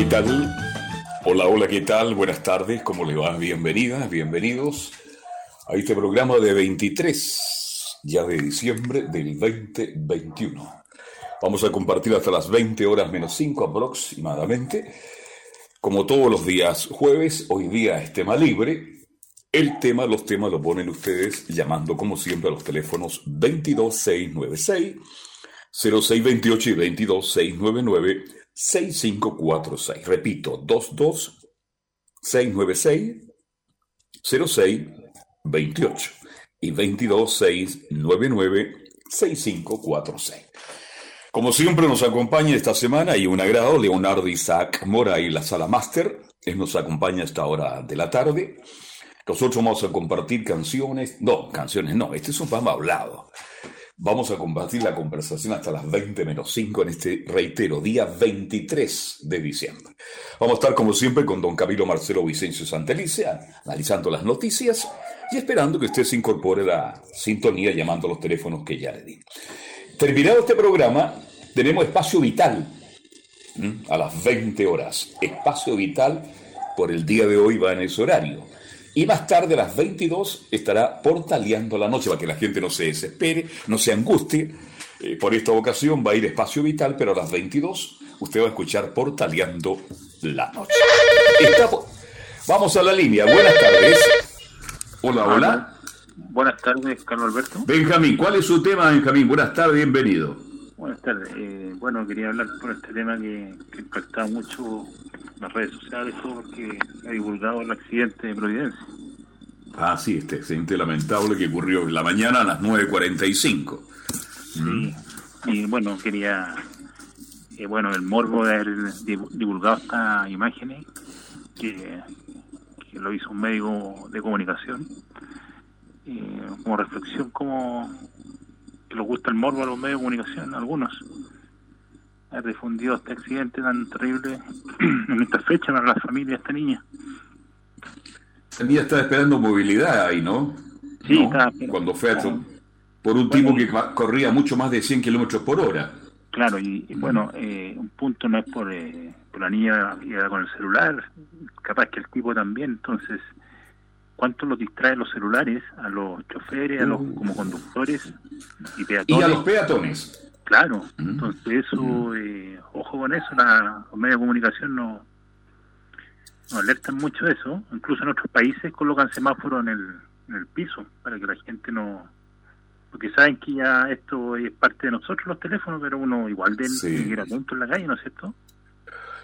¿Qué tal? Hola, hola, ¿qué tal? Buenas tardes, ¿cómo le va? Bienvenidas, bienvenidos a este programa de 23, ya de diciembre del 2021. Vamos a compartir hasta las 20 horas menos 5 aproximadamente. Como todos los días jueves, hoy día es tema libre. El tema, los temas lo ponen ustedes llamando como siempre a los teléfonos 22696, 0628 y 22699 6546. Repito, 22 696 06 28 y 22 699 6546. Como siempre nos acompaña esta semana y un agrado Leonardo Isaac Mora y la sala máster. Él nos acompaña a esta hora de la tarde. Nosotros vamos a compartir canciones, no, canciones no, este es un programa hablado. Vamos a compartir la conversación hasta las 20 menos 5 en este, reitero, día 23 de diciembre. Vamos a estar como siempre con don Camilo Marcelo Vicencio Santelice, analizando las noticias y esperando que usted se incorpore a la sintonía llamando a los teléfonos que ya le di. Terminado este programa, tenemos Espacio Vital a las 20 horas. Espacio Vital por el día de hoy va en ese horario. Y más tarde, a las 22, estará portaleando la noche, para que la gente no se desespere, no se angustie. Eh, por esta ocasión va a ir Espacio Vital, pero a las 22 usted va a escuchar portaleando la noche. Vamos a la línea. Buenas tardes. Hola, hola. Buenas tardes, Carlos Alberto. Benjamín, ¿cuál es su tema, Benjamín? Buenas tardes, bienvenido. Buenas tardes. Eh, bueno, quería hablar por este tema que, que impacta mucho las redes sociales, porque ha divulgado el accidente de Providencia. Ah, sí, este accidente lamentable que ocurrió en la mañana a las 9.45. Sí, y bueno, quería, eh, bueno, el morbo de haber divulgado estas imágenes, que, que lo hizo un médico de comunicación, eh, como reflexión, como que les gusta el morbo a los medios de comunicación, algunos ha difundido este accidente tan terrible en esta fecha para la familia de esta niña. Esta niña estaba esperando movilidad ahí, ¿no? Sí, Estaba Cuando fue por un tipo que corría mucho más de 100 kilómetros por hora. Claro, y, bueno, eh, un punto no es por, eh, por la niña iba con el celular, capaz que el tipo también, entonces, ¿cuánto los distrae los celulares a los choferes, a los como conductores y peatones? Y a los peatones. Claro, entonces eso, eh, ojo con eso, la, los medios de comunicación no, no alertan mucho de eso, incluso en otros países colocan semáforos en el, en el piso para que la gente no, porque saben que ya esto es parte de nosotros los teléfonos, pero uno igual de sí. atento en la calle, ¿no es cierto?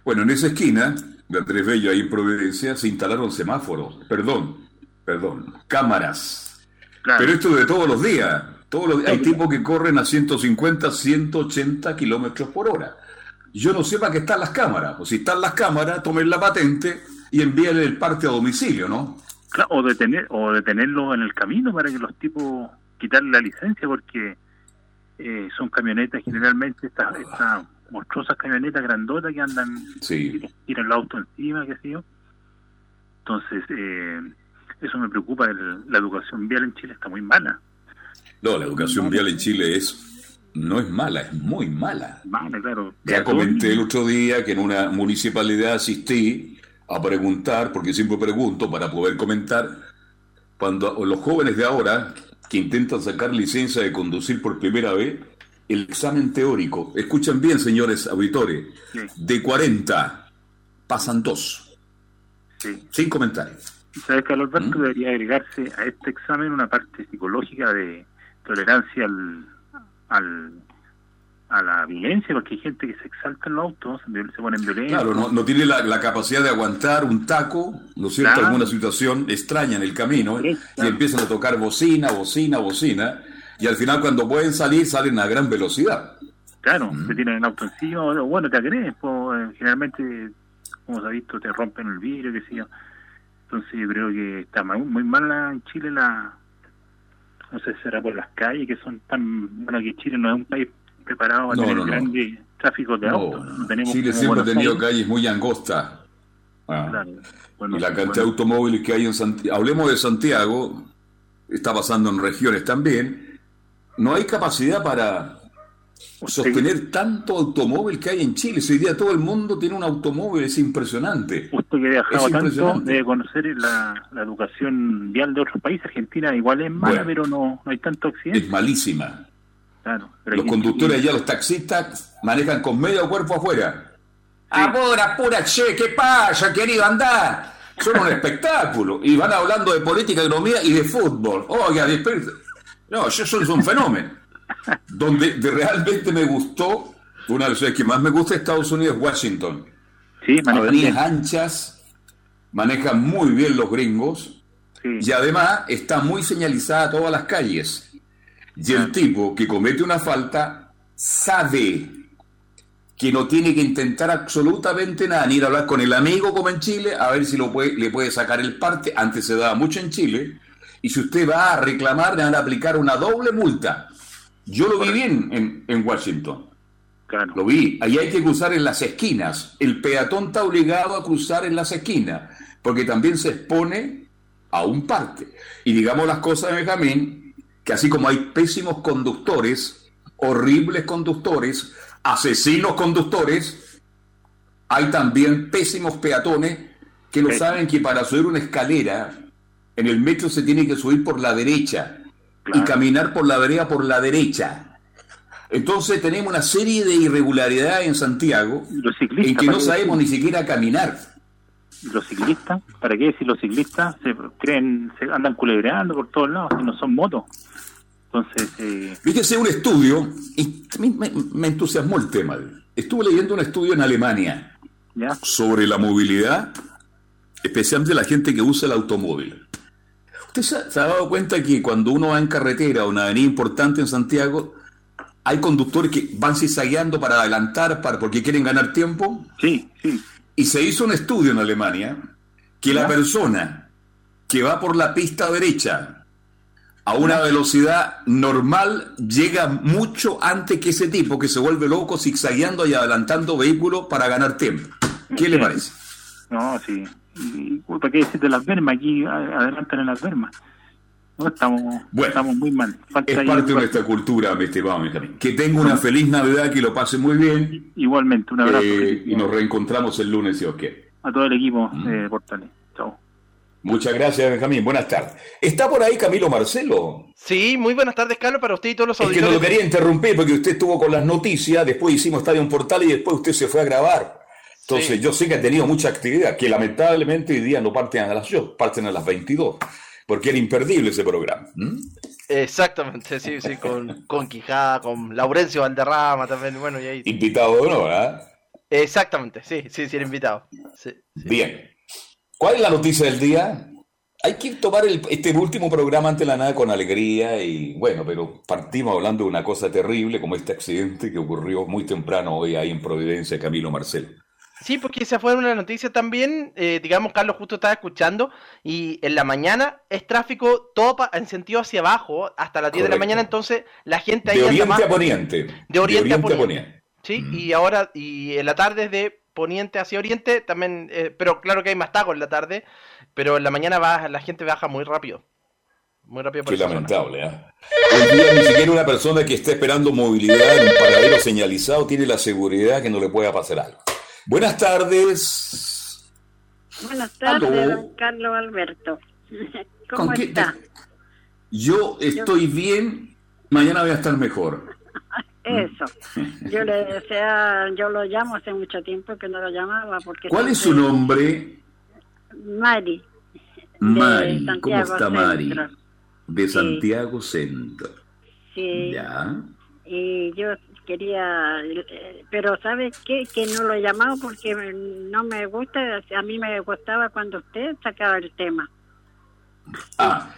Bueno, en esa esquina de Andrés Bello, ahí en Providencia, se instalaron semáforos, perdón, perdón, cámaras. Claro. Pero esto de todos los días. Todos los, hay tipos que corren a 150, 180 kilómetros por hora. Yo no sé para qué están las cámaras. O si están las cámaras, tomen la patente y envíenle el parte a domicilio, ¿no? Claro, o, detener, o detenerlo en el camino para que los tipos quitarle la licencia, porque eh, son camionetas generalmente, estas, estas monstruosas camionetas grandotas que andan, sí. tiran el auto encima, qué sé yo. Entonces, eh, eso me preocupa. El, la educación vial en Chile está muy mala. No, la educación vial en Chile es no es mala, es muy mala. Mala, claro. Ya comenté el otro día que en una municipalidad asistí a preguntar, porque siempre pregunto para poder comentar, cuando los jóvenes de ahora que intentan sacar licencia de conducir por primera vez, el examen teórico, escuchen bien señores auditores, Sí. de 40 pasan dos, Sí. sin comentarios. Y sabes que Alberto ¿Mm? debería agregarse a este examen una parte psicológica de tolerancia al, al a la violencia, porque hay gente que se exalta en los autos, se se ponen violentos. Claro, no, no tiene la, la capacidad de aguantar un taco, ¿no es cierto? Claro. Alguna situación extraña en el camino Sí, y empiezan a tocar bocina, bocina, bocina y al final cuando pueden salir salen a gran velocidad. Claro, te tienen el auto encima, bueno, te agredes, pues, generalmente, como se ha visto, te rompen el vidrio, qué sé yo. Entonces yo creo que está muy, mala en Chile la, no sé, será por las calles que son tan, bueno, que Chile no es un país preparado para tener grandes tráfico de autos. Chile siempre ha tenido calles muy angostas. Ah. y la cantidad de automóviles que hay en Santiago, hablemos de Santiago, está pasando en regiones también, no hay capacidad para sostener tanto automóvil que hay en Chile. Hoy día todo el mundo tiene un automóvil, es impresionante. Usted que ha viajado tanto debe conocer la, educación vial de otros países. Argentina igual es mala, pero no, no hay tanto accidente. Es malísima. los conductores allá, los taxistas, manejan con medio cuerpo afuera. Ahora, pura che, ¿qué pasa, querido? Andar. Son un espectáculo. Y van hablando de política, economía y de fútbol. Oiga, no, eso es un fenómeno. Donde realmente me gustó, una de las ciudades que más me gusta de Estados Unidos es Washington. Sí, Avenidas anchas, manejan muy bien los gringos y además está muy señalizada todas las calles. Y el tipo que comete una falta sabe que no tiene que intentar absolutamente nada, ni ir a hablar con el amigo como en Chile, a ver si lo puede, le puede sacar el parte. Antes se daba mucho en Chile. Y si usted va a reclamar, le van a aplicar una doble multa. Yo lo vi bien en, Washington. Lo vi. Ahí hay que cruzar en las esquinas. El peatón está obligado a cruzar en las esquinas, porque también se expone a un parte. Y digamos las cosas de Benjamín, que así como hay pésimos conductores, horribles conductores, asesinos conductores, hay también pésimos peatones que no saben que para subir una escalera en el metro se tiene que subir por la derecha y caminar por la vereda por la derecha. Entonces tenemos una serie de irregularidades en Santiago en que no sabemos ni siquiera caminar. Los ciclistas, ¿para qué decir los ciclistas? Se creen, se andan culebreando por todos lados, y no son motos. Entonces, eh... fíjese un estudio, y me, me, entusiasmó el tema. Estuve leyendo un estudio en Alemania sobre la movilidad, especialmente la gente que usa el automóvil. ¿Usted se ha, dado cuenta que cuando uno va en carretera o una avenida importante en Santiago, hay conductores que van zigzagueando para adelantar para, porque quieren ganar tiempo? Sí, sí. Y se hizo un estudio en Alemania que la persona que va por la pista derecha a una velocidad normal llega mucho antes que ese tipo que se vuelve loco zigzagueando y adelantando vehículos para ganar tiempo. ¿Qué le parece? No, sí y ¿para qué decir de las vermas? Aquí adelantan en las vermas. No, estamos, estamos muy mal. es parte de nuestra cultura, me Benjamín. Que tenga una feliz Navidad, que lo pase muy bien. Igualmente, un abrazo. Eh, y nos reencontramos el lunes, si os quiere. A todo el equipo mm. de Portales. Chao. Muchas gracias, Benjamín. Buenas tardes. ¿Está por ahí Camilo Marcelo? Sí, muy buenas tardes, Carlos, para usted y todos los auditores. Es que no lo quería interrumpir porque usted estuvo con las noticias, después hicimos Estadio en Portal y después usted se fue a grabar. Entonces, yo sé que ha tenido mucha actividad, que lamentablemente hoy día no parten a las 8, parten a las 22, porque era imperdible ese programa. Exactamente, sí, sí, con, con Quijada, con Laurencio Valderrama también, bueno, y ahí... Invitado de honor, ¿eh? Exactamente, sí, sí, sí, era invitado. Bien. ¿Cuál es la noticia del día? Hay que tomar este último programa ante la nada con alegría y bueno, pero partimos hablando de una cosa terrible como este accidente que ocurrió muy temprano hoy ahí en Providencia, Camilo Marcelo. Sí, porque esa fue una noticia también, eh, digamos, Carlos justo estaba escuchando, y en la mañana es tráfico todo en sentido hacia abajo, hasta las 10 de la mañana, entonces la gente ahí... De oriente a poniente. De oriente, a poniente. Sí, y ahora, y en la tarde es de poniente hacia oriente, también, eh, pero claro que hay más tacos en la tarde, pero en la mañana va, la gente baja muy rápido. Muy rápido Qué lamentable, ¿eh? Hoy día ni siquiera una persona que esté esperando movilidad en un paradero señalizado tiene la seguridad que no le pueda pasar algo. Buenas tardes. Buenas tardes, don Carlos Alberto. ¿Cómo está? Yo estoy bien, mañana voy a estar mejor. Eso. Yo le desea, yo lo llamo hace mucho tiempo que no lo llamaba porque ¿Cuál es su nombre? Mari. Mari, ¿cómo está Mari? De Santiago Centro. Sí. Ya. Y yo quería, eh, pero ¿sabe qué? Que no lo he llamado porque no me gusta, a mí me gustaba cuando usted sacaba el tema. Ah,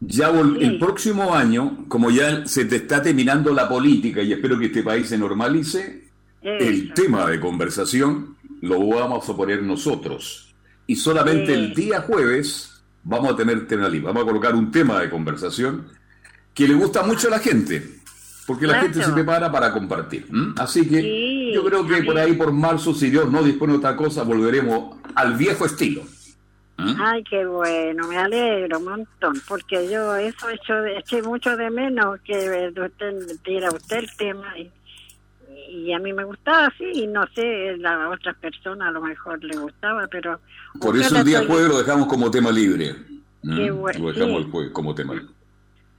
Ya el próximo año, como ya se te está terminando la política y espero que este país se normalice, el tema de conversación lo vamos a poner nosotros. Y solamente el día jueves vamos a tener tema libre. Vamos a colocar un tema de conversación que le gusta mucho a la gente, porque la gente se prepara para compartir. Así que yo creo que por ahí, por marzo, si Dios no dispone de otra cosa, volveremos al viejo estilo. ¿Mm? Ay, qué bueno, me alegro un montón, porque yo eso hecho, eché mucho de menos que usted tira usted el tema y, a mí me gustaba así y no sé, a otras personas a lo mejor le gustaba, pero... Por eso el día jueves lo dejamos como tema libre. ¿Mm? Qué bueno, lo dejamos el jueves como tema libre.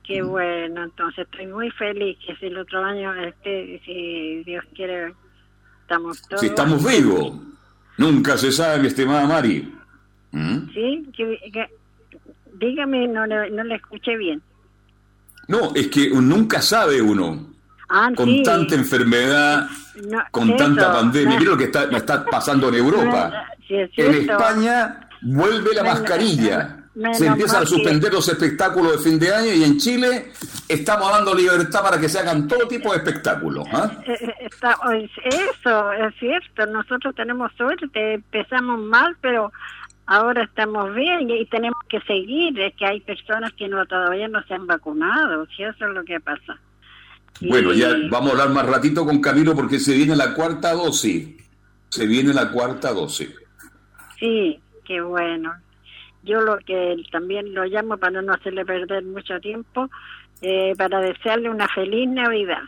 Qué bueno, entonces estoy muy feliz que si el otro año, este, si Dios quiere, estamos todos... Si estamos vivos, nunca se sabe, mi estimada Mari. ¿Mm? Sí, dígame, no, no le escuché bien. No, es que nunca sabe uno. Ah, con tanta enfermedad, con tanta pandemia. Mira lo que está, está pasando en Europa. en España vuelve la mascarilla. Se empiezan a suspender los espectáculos de fin de año y en Chile estamos dando libertad para que se hagan todo tipo de espectáculos. ¿ah? Eh, eh, eso es cierto. Nosotros tenemos suerte. Empezamos mal, pero ahora estamos bien y tenemos que seguir, es que hay personas que no todavía no se han vacunado, si eso es lo que pasa. Bueno, ya vamos a hablar más ratito con Camilo porque se viene la cuarta dosis, se viene la cuarta dosis. Sí, qué bueno. Yo lo que también lo llamo para no hacerle perder mucho tiempo, eh, para desearle una feliz Navidad.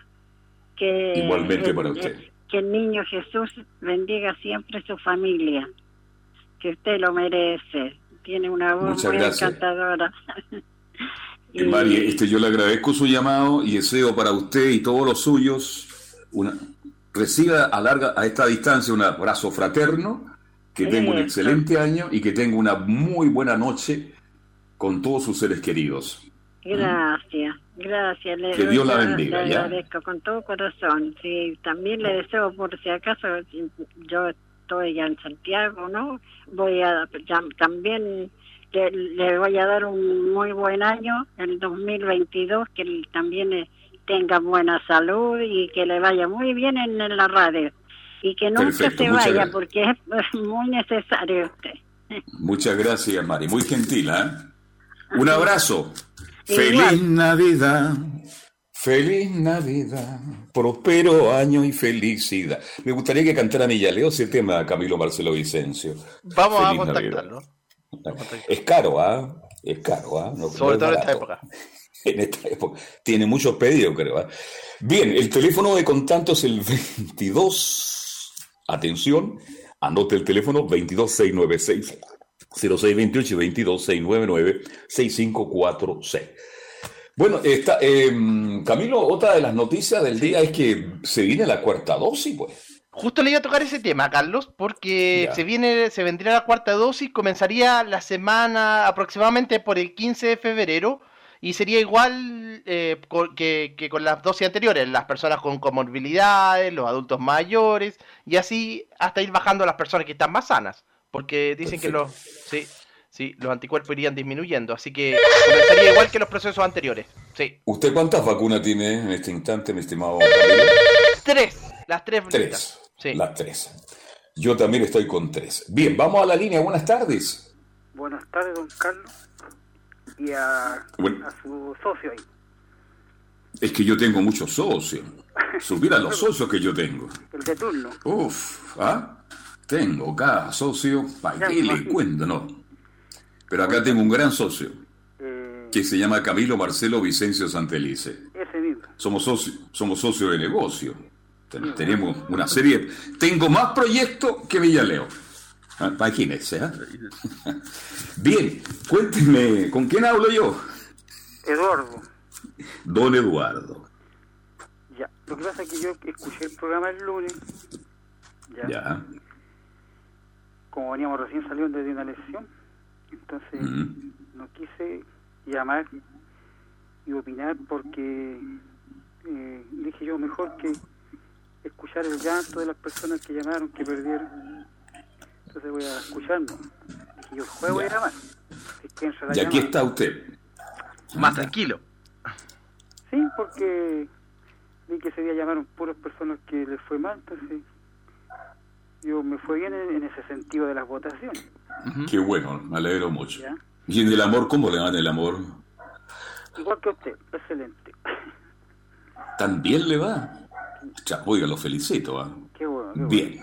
Que, Igualmente para usted. que el niño Jesús bendiga siempre su familia que usted lo merece. Tiene una voz muy encantadora. y... María, este, yo le agradezco su llamado y deseo para usted y todos los suyos una reciba a larga a esta distancia un abrazo fraterno, que tenga un excelente año y que tenga una muy buena noche con todos sus seres queridos. Gracias, gracias. Le que Dios la bendiga. Le agradezco con todo corazón. Sí, también le deseo, por si acaso, yo estoy ya en Santiago, ¿no? Voy a también le, voy a dar un muy buen año, el 2022, que también tenga buena salud y que le vaya muy bien en, la radio. Y que nunca se vaya, porque es muy necesario usted. Muchas gracias, Mari. Muy gentil, ¿eh? Un abrazo. Feliz Navidad. Feliz Navidad, prospero año y felicidad. Me gustaría que cantara Leo ese tema Camilo Marcelo Vicencio. Vamos a contactarlo. Es caro, ¿ah? Es caro, ¿ah? Sobre todo en esta época. En esta época. Tiene muchos pedidos, creo. ¿ah? Bien, el teléfono de contacto es el 22. Atención, anote el teléfono 22696 0628 y 22699 6546. Bueno, está, em, Camilo, otra de las noticias del día es que se viene la cuarta dosis, pues. Justo le iba a tocar ese tema, Carlos, porque se viene, se vendría la cuarta dosis, comenzaría la semana aproximadamente por el 15 de febrero y sería igual eh, que, con las dosis anteriores, las personas con comorbilidades, los adultos mayores y así hasta ir bajando a las personas que están más sanas, porque dicen que los sí, Sí, los anticuerpos irían disminuyendo, así que comenzaría igual que los procesos anteriores. Sí. ¿Usted cuántas vacunas tiene en este instante, mi estimado? Tres, las tres. Tres, sí. las tres. Yo también estoy con tres. Bien, vamos a la línea. Buenas tardes. Buenas tardes, don Carlos. Y a, su socio ahí. Es que yo tengo muchos socios. Supiera los socios que yo tengo. El de turno. Uf, ¿ah? Tengo cada socio, ¿para qué le cuento? No, pero acá tengo un gran socio eh, que se llama Camilo Marcelo Vicencio Santelice. Ese mismo. Somos socios somos socios de negocio. tenemos una serie. Tengo más proyectos que Villaleo. Ah, imagínense. ¿eh? Bien, cuéntenme, ¿con quién hablo yo? Eduardo. Don Eduardo. Ya, lo que pasa es que yo escuché el programa el lunes. Ya. ya. Como veníamos recién saliendo de una lección entonces, no quise llamar y opinar porque eh, dije yo mejor que escuchar el llanto de las personas que llamaron, que perdieron. Entonces voy a escucharlo. Dije yo, juego voy a llamar. y aquí está usted. Más tranquilo. Sí, porque vi que se había llamaron puras personas que les fue mal, entonces yo me fue bien en, ese sentido de las votaciones. Qué bueno, me alegro mucho. ¿Y en el amor cómo le van el amor? Igual que usted, excelente. ¿También le va? Oiga, lo felicito. ¿ah? Qué bueno. bien.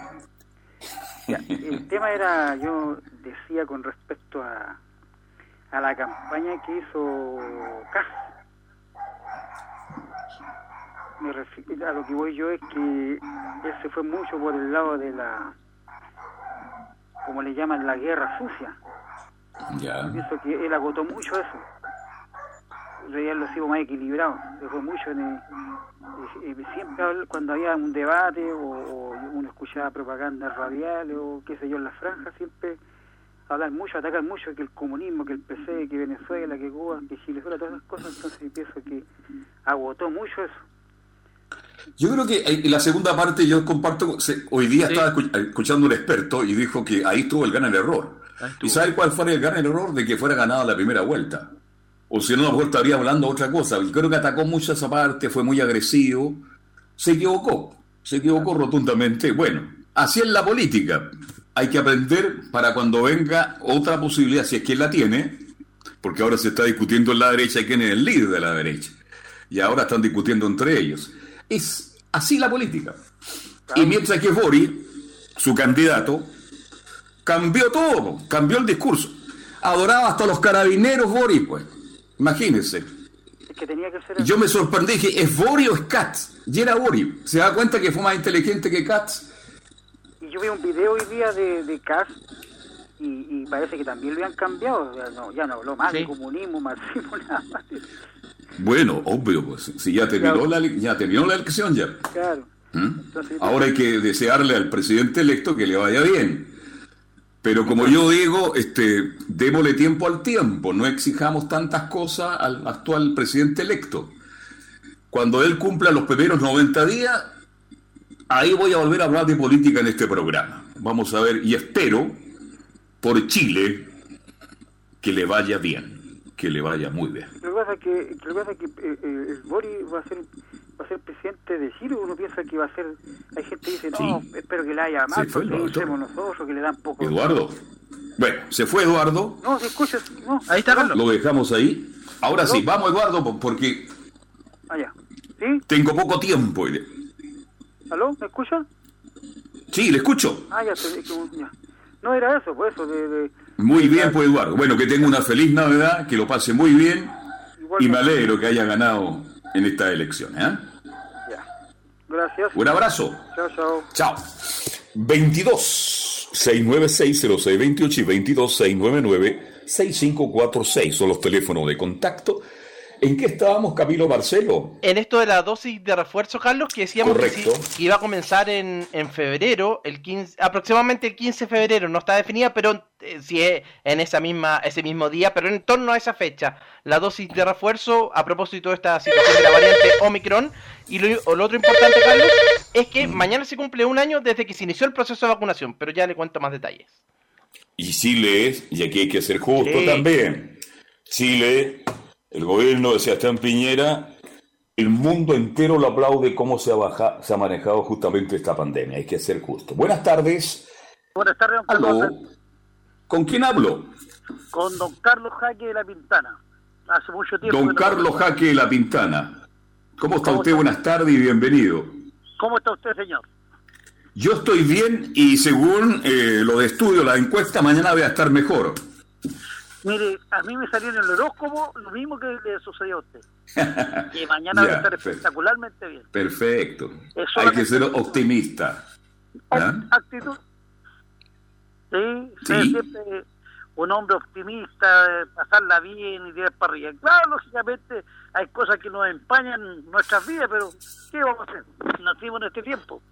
El tema era, yo decía con respecto a, a la campaña que hizo CAS. Me a lo que voy yo es que él se fue mucho por el lado de la, como le llaman, la guerra sucia. Ya. Pienso que él agotó mucho eso. Real lo sigo más equilibrado. Fue mucho en siempre cuando había un debate o, uno escuchaba propaganda radial o qué sé yo en la franja, siempre hablan mucho, atacan mucho que el comunismo, que el PC, que Venezuela, que Cuba, que Chile, todas esas cosas. Entonces pienso que agotó mucho eso. Yo creo que en la segunda parte yo comparto, hoy día estaba escuchando un experto y dijo que ahí estuvo el gran error. ¿Y sabe cuál fue el gran error? De que fuera ganada la primera vuelta. O si no, a lo mejor estaría hablando otra cosa. Y creo que atacó mucho esa parte, fue muy agresivo. Se equivocó, se equivocó rotundamente. Bueno, así es la política. Hay que aprender para cuando venga otra posibilidad, si es que la tiene, porque ahora se está discutiendo en la derecha quién es el líder de la derecha. Y ahora están discutiendo entre ellos. Es así la política. Y mientras que Boris, su candidato, cambió todo, cambió el discurso. Adoraba hasta los carabineros Boris, pues. Imagínense. que tenía que ser Yo me sorprendí, dije, ¿es Boris o es Katz? Y era Boris. ¿Se da cuenta que fue más inteligente que Katz? Y yo vi un video hoy día de, de Katz y, parece que también lo han cambiado. Ya no, ya no habló más de comunismo, marxismo, nada más. Bueno, obvio, pues si ya terminó, la, ya terminó la elección ya. Claro. ¿Mm? Ahora hay que desearle al presidente electo que le vaya bien. Pero como yo digo, este, démosle tiempo al tiempo, no exijamos tantas cosas al actual presidente electo. Cuando él cumpla los primeros 90 días, ahí voy a volver a hablar de política en este programa. Vamos a ver, y espero por Chile que le vaya bien, que le vaya muy bien. Lo que pasa es que, que, pasa es que eh, eh, Boris va a ser va a ser presidente de Chile, uno piensa que va a ser, hay gente que dice, no, espero que le haya mal, porque nosotros, que le dan poco. Eduardo. Bueno, se fue Eduardo. No, se escucha, no. Ahí está Carlos. Lo dejamos ahí. Ahora sí, vamos Eduardo, porque Allá. Ah, ¿Sí? tengo poco tiempo. ¿Aló? ¿Me escucha? Sí, le escucho. Ah, ya, ya. No era eso, pues eso de... muy bien, pues Eduardo. Bueno, que tenga una feliz Navidad, que lo pase muy bien y me alegro que haya ganado en esta elección. ¿eh? Ya. Gracias. Un abrazo. Chao, chao. Chao. 22 696 0628 y 22 699 6546 son los teléfonos de contacto ¿En qué estábamos, Camilo Marcelo? En esto de la dosis de refuerzo, Carlos, que decíamos que, iba a comenzar en, febrero, el 15, aproximadamente el 15 de febrero, no está definida, pero eh, si es en esa misma, ese mismo día, pero en torno a esa fecha, la dosis de refuerzo, a propósito de esta situación de la variante Omicron, y lo, lo otro importante, Carlos, es que mañana se cumple un año desde que se inició el proceso de vacunación, pero ya le cuento más detalles. Y Chile es, y aquí hay que ser justo también, Chile el gobierno de Sebastián Piñera, el mundo entero lo aplaude cómo se ha, se ha manejado justamente esta pandemia, hay que ser justo. Buenas tardes. Buenas tardes, don Carlos. ¿Con quién hablo? Con don Carlos Jaque de la Pintana. Hace mucho tiempo. Don Carlos Jaque de la Pintana. ¿Cómo está usted? Buenas tardes y bienvenido. ¿Cómo está usted, señor? Yo estoy bien y según eh, lo de estudio, la encuesta, mañana voy a estar mejor. Mire, a mí me salió en el horóscopo lo mismo que le sucedió a usted. Y mañana va a estar espectacularmente bien. Perfecto. Hay que ser optimista. ¿Ah? Actitud. Sí, ¿Sí? siempre un hombre optimista, pasarla bien y tirar para arriba. Claro, lógicamente hay cosas que nos empañan nuestras vidas, pero ¿qué vamos a hacer? Nacimos en este tiempo.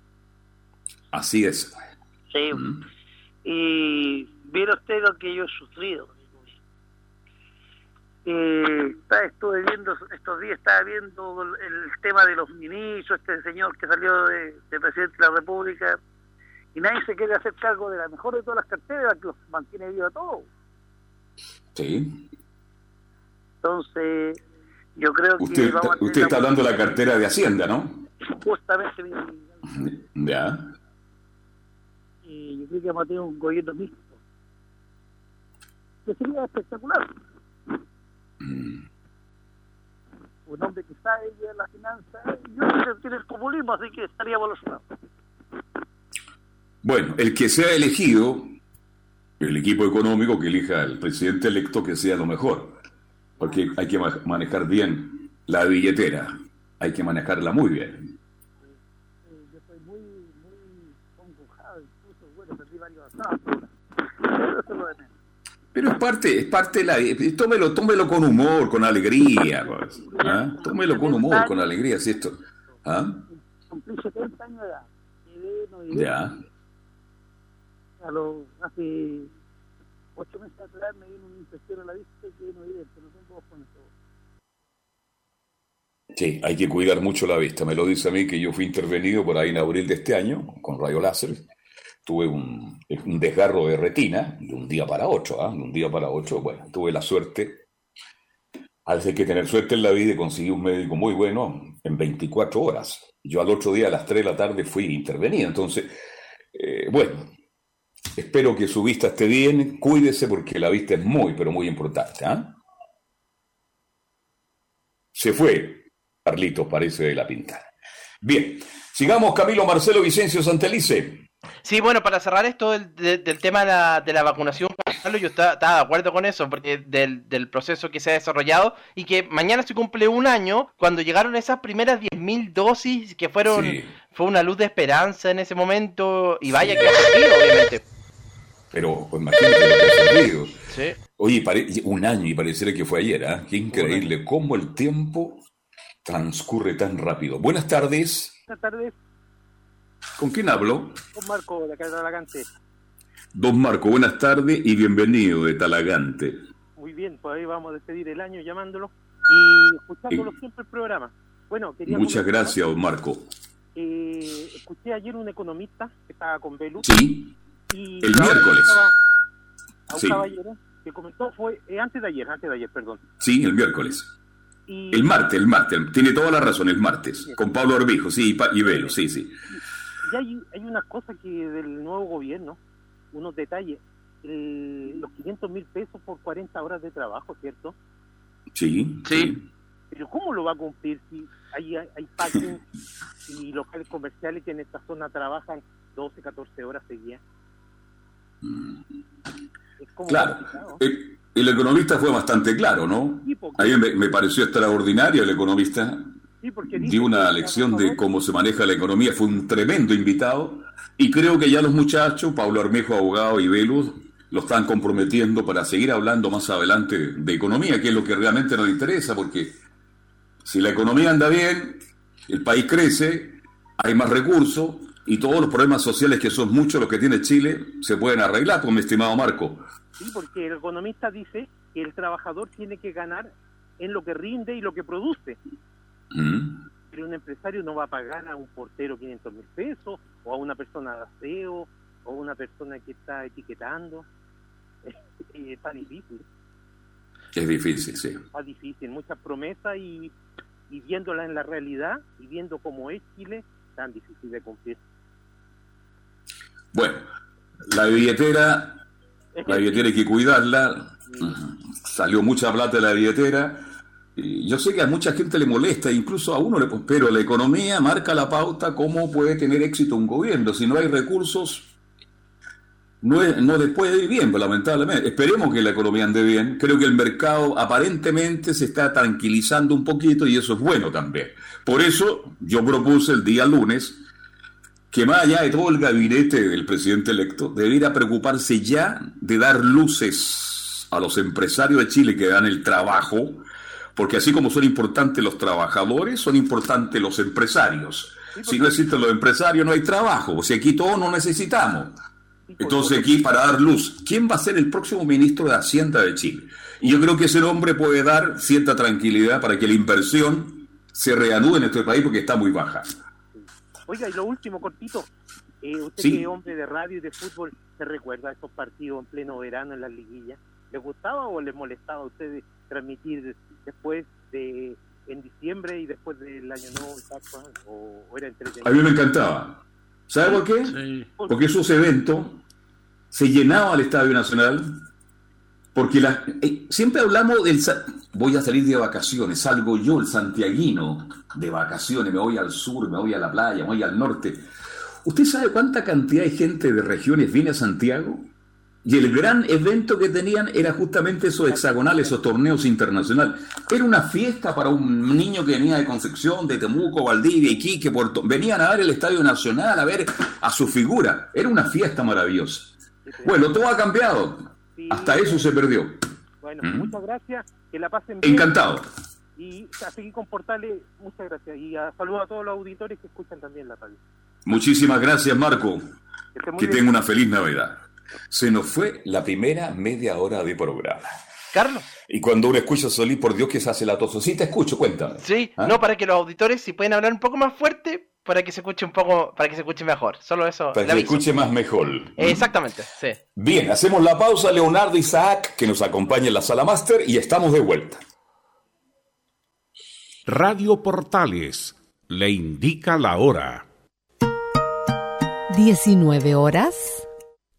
Así es. Sí. Y mire usted lo que yo he sufrido eh, estuve viendo estos días estaba viendo el, tema de los ministros este señor que salió de, presidente de la república y nadie se quiere hacer cargo de la mejor de todas las carteras que los mantiene vivo a todos sí Entonces, yo creo que... Usted, usted está hablando de la cartera de Hacienda, ¿no? Justamente. Ya. Y yo creo que vamos a tener un gobierno mixto. Que sería espectacular. Un hombre que sabe en la finanza. Yo creo que el populismo, así que estaría evolucionado. Bueno, el que sea elegido, el equipo económico que elija al presidente electo, que sea lo mejor. Porque hay que manejar bien la billetera. Hay que manejarla muy bien. Yo soy muy, muy congojado, incluso, bueno, perdí varios pero es parte, es parte de la tómelo, tómelo con humor, con alegría, pues, ¿ah? tómelo con humor, con alegría, si esto. ¿ah? Cumplí 70 años de edad. Ya a lo, hace ocho meses atrás me vino una infección a la vista que no evidente, no tengo ojos con eso. Sí, hay que cuidar mucho la vista. Me lo dice a mí que yo fui intervenido por ahí en abril de este año con rayo láser. Tuve un, desgarro de retina de un día para otro, ¿ah? de un día para otro. Bueno, tuve la suerte. A veces que tener suerte en la vida conseguí un médico muy bueno en 24 horas. Yo al otro día a las 3 de la tarde fui intervenido. Entonces, eh, bueno, Espero que su vista esté bien. Cuídese porque la vista es muy, pero muy importante. ¿ah? Se fue. Carlitos parece de la pinta. Bien. Sigamos, Camilo Marcelo Vicencio Santelice. Sí, bueno, para cerrar esto del, tema de la, de la, vacunación, yo estaba, de acuerdo con eso, porque del, del, proceso que se ha desarrollado y que mañana se cumple un año cuando llegaron esas primeras 10.000 dosis que fueron, fue una luz de esperanza en ese momento y vaya que ha servido, obviamente. Pero pues, imagínate lo que ha. Sí. Oye, un año y pareciera que fue ayer, ¿ah? Qué increíble cómo el tiempo transcurre tan rápido. Buenas tardes. Buenas tardes. ¿Con quién hablo? Con Marco, de acá de Talagante. Don Marco, buenas tardes y bienvenido de Talagante. Muy bien, pues ahí vamos a despedir el año llamándolo y escuchándolo siempre el programa. Bueno, quería Muchas gracias, don Marco. Eh, escuché ayer un economista que estaba con Belu. Sí, y el miércoles. A un sí. caballero que comentó, fue eh, antes de ayer, antes de ayer, perdón. Sí, el miércoles. El martes, el martes, tiene toda la razón, el martes, con Pablo Orbijo, sí, y, Velo, sí, sí. Y hay, hay una cosa que del nuevo gobierno, unos detalles, los 500 mil pesos por 40 horas de trabajo, ¿cierto? Sí, sí. Pero ¿cómo lo va a cumplir si hay, hay y locales comerciales que en esta zona trabajan 12, 14 horas seguidas? Claro. El, economista fue bastante claro, ¿no? A mí me, pareció extraordinario el economista. Dio una lección de cómo se maneja la economía. Fue un tremendo invitado. Y creo que ya los muchachos, Pablo Armejo, abogado, y Velus, lo están comprometiendo para seguir hablando más adelante de economía, que es lo que realmente nos interesa, porque si la economía anda bien, el país crece, hay más recursos, y todos los problemas sociales, que son muchos los que tiene Chile, se pueden arreglar, con mi estimado Marco. Sí, porque el economista dice que el trabajador tiene que ganar en lo que rinde y lo que produce. Mm. Pero un empresario no va a pagar a un portero 500 mil pesos, o a una persona de aseo, o a una persona que está etiquetando. Está difícil. Es difícil, sí. Está difícil, muchas promesas y, y viéndola en la realidad y viendo cómo es Chile, tan difícil de cumplir. Bueno, la billetera, la billetera hay que cuidarla. Salió mucha plata de la billetera. Y yo sé que a mucha gente le molesta, incluso a uno le pero la economía marca la pauta cómo puede tener éxito un gobierno. Si no hay recursos, no, no le puede ir bien, lamentablemente. Esperemos que la economía ande bien. Creo que el mercado aparentemente se está tranquilizando un poquito y eso es bueno también. Por eso yo propuse el día lunes que más allá de todo el gabinete del presidente electo, debiera preocuparse ya de dar luces a los empresarios de Chile que dan el trabajo, porque así como son importantes los trabajadores, son importantes los empresarios. Si no existen los empresarios, no hay trabajo. Si aquí todos no necesitamos. Entonces aquí para dar luz, ¿quién va a ser el próximo ministro de Hacienda de Chile? Y yo creo que ese hombre puede dar cierta tranquilidad para que la inversión se reanude en este país porque está muy baja. Oiga, y lo último, cortito. Eh, usted que es hombre de radio y de fútbol, ¿se recuerda esos partidos en pleno verano en las liguillas? ¿Les gustaba o les molestaba a ustedes transmitir después de en diciembre y después del año nuevo o, era entretenido? A mí me encantaba. ¿Sabe por qué? Porque esos eventos se llenaban el Estadio Nacional, porque la, eh, siempre hablamos del... Voy a salir de vacaciones, salgo yo, el santiaguino, de vacaciones, me voy al sur, me voy a la playa, me voy al norte. ¿Usted sabe cuánta cantidad de gente de regiones viene a Santiago? Y el gran evento que tenían era justamente esos hexagonales, esos torneos internacionales. Era una fiesta para un niño que venía de Concepción, de Temuco, Valdivia, Iquique, Puerto. Venían a ver el Estadio Nacional, a ver a su figura. Era una fiesta maravillosa. Bueno, todo ha cambiado. Hasta eso se perdió. Bueno, ¿Mm? muchas gracias. Que la pasen bien. Encantado. Y a seguir con Portales, muchas gracias. Y a, saludo a todos los auditores que escuchan también la radio. Muchísimas gracias, Marco. Que, tenga una feliz Navidad. Se nos fue la primera media hora de programa. Carlos. Y cuando uno escucha Solí, por Dios que se hace la tos. Sí, te escucho, cuéntame. Sí, ¿Ah? no, para que los auditores, si pueden hablar un poco más fuerte, para que se escuche un poco, para que se escuche mejor. Solo eso. Para que se escuche más mejor. Exactamente, sí. Bien, hacemos la pausa. Leonardo Isaac, que nos acompaña en la sala máster, y estamos de vuelta. Radio Portales le indica la hora. 19 horas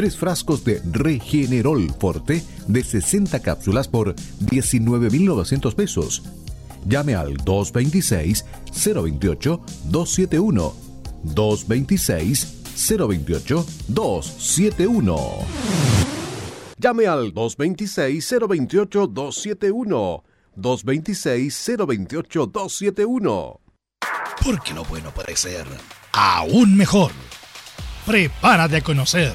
tres frascos de Regenerol Forte de 60 cápsulas por 19.900 pesos. Llame al 226-028-271. 226-028-271. Llame al 226-028-271. 226-028-271. Porque lo bueno puede ser aún mejor. Prepárate a conocer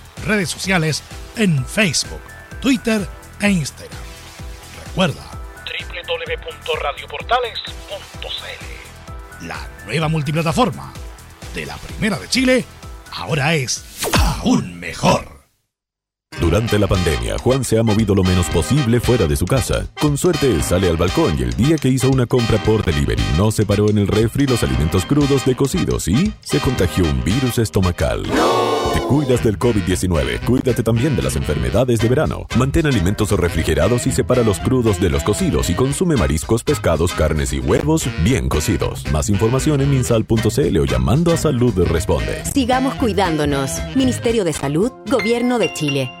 sociales en Facebook, Twitter e Instagram. Recuerda www.radioportales.cl La nueva multiplataforma de la Primera de Chile ahora es aún mejor. Durante la pandemia, Juan se ha movido lo menos posible fuera de su casa. Con suerte, sale al balcón y el día que hizo una compra por delivery no separó en el refri los alimentos crudos de cocidos y se contagió un virus estomacal. Te cuidas del COVID-19, cuídate también de las enfermedades de verano. Mantén alimentos refrigerados y separa los crudos de los cocidos y consume mariscos, pescados, carnes y huevos bien cocidos. Más información en minsal.cl o llamando a Salud Responde. Sigamos cuidándonos. Ministerio de Salud, Gobierno de Chile.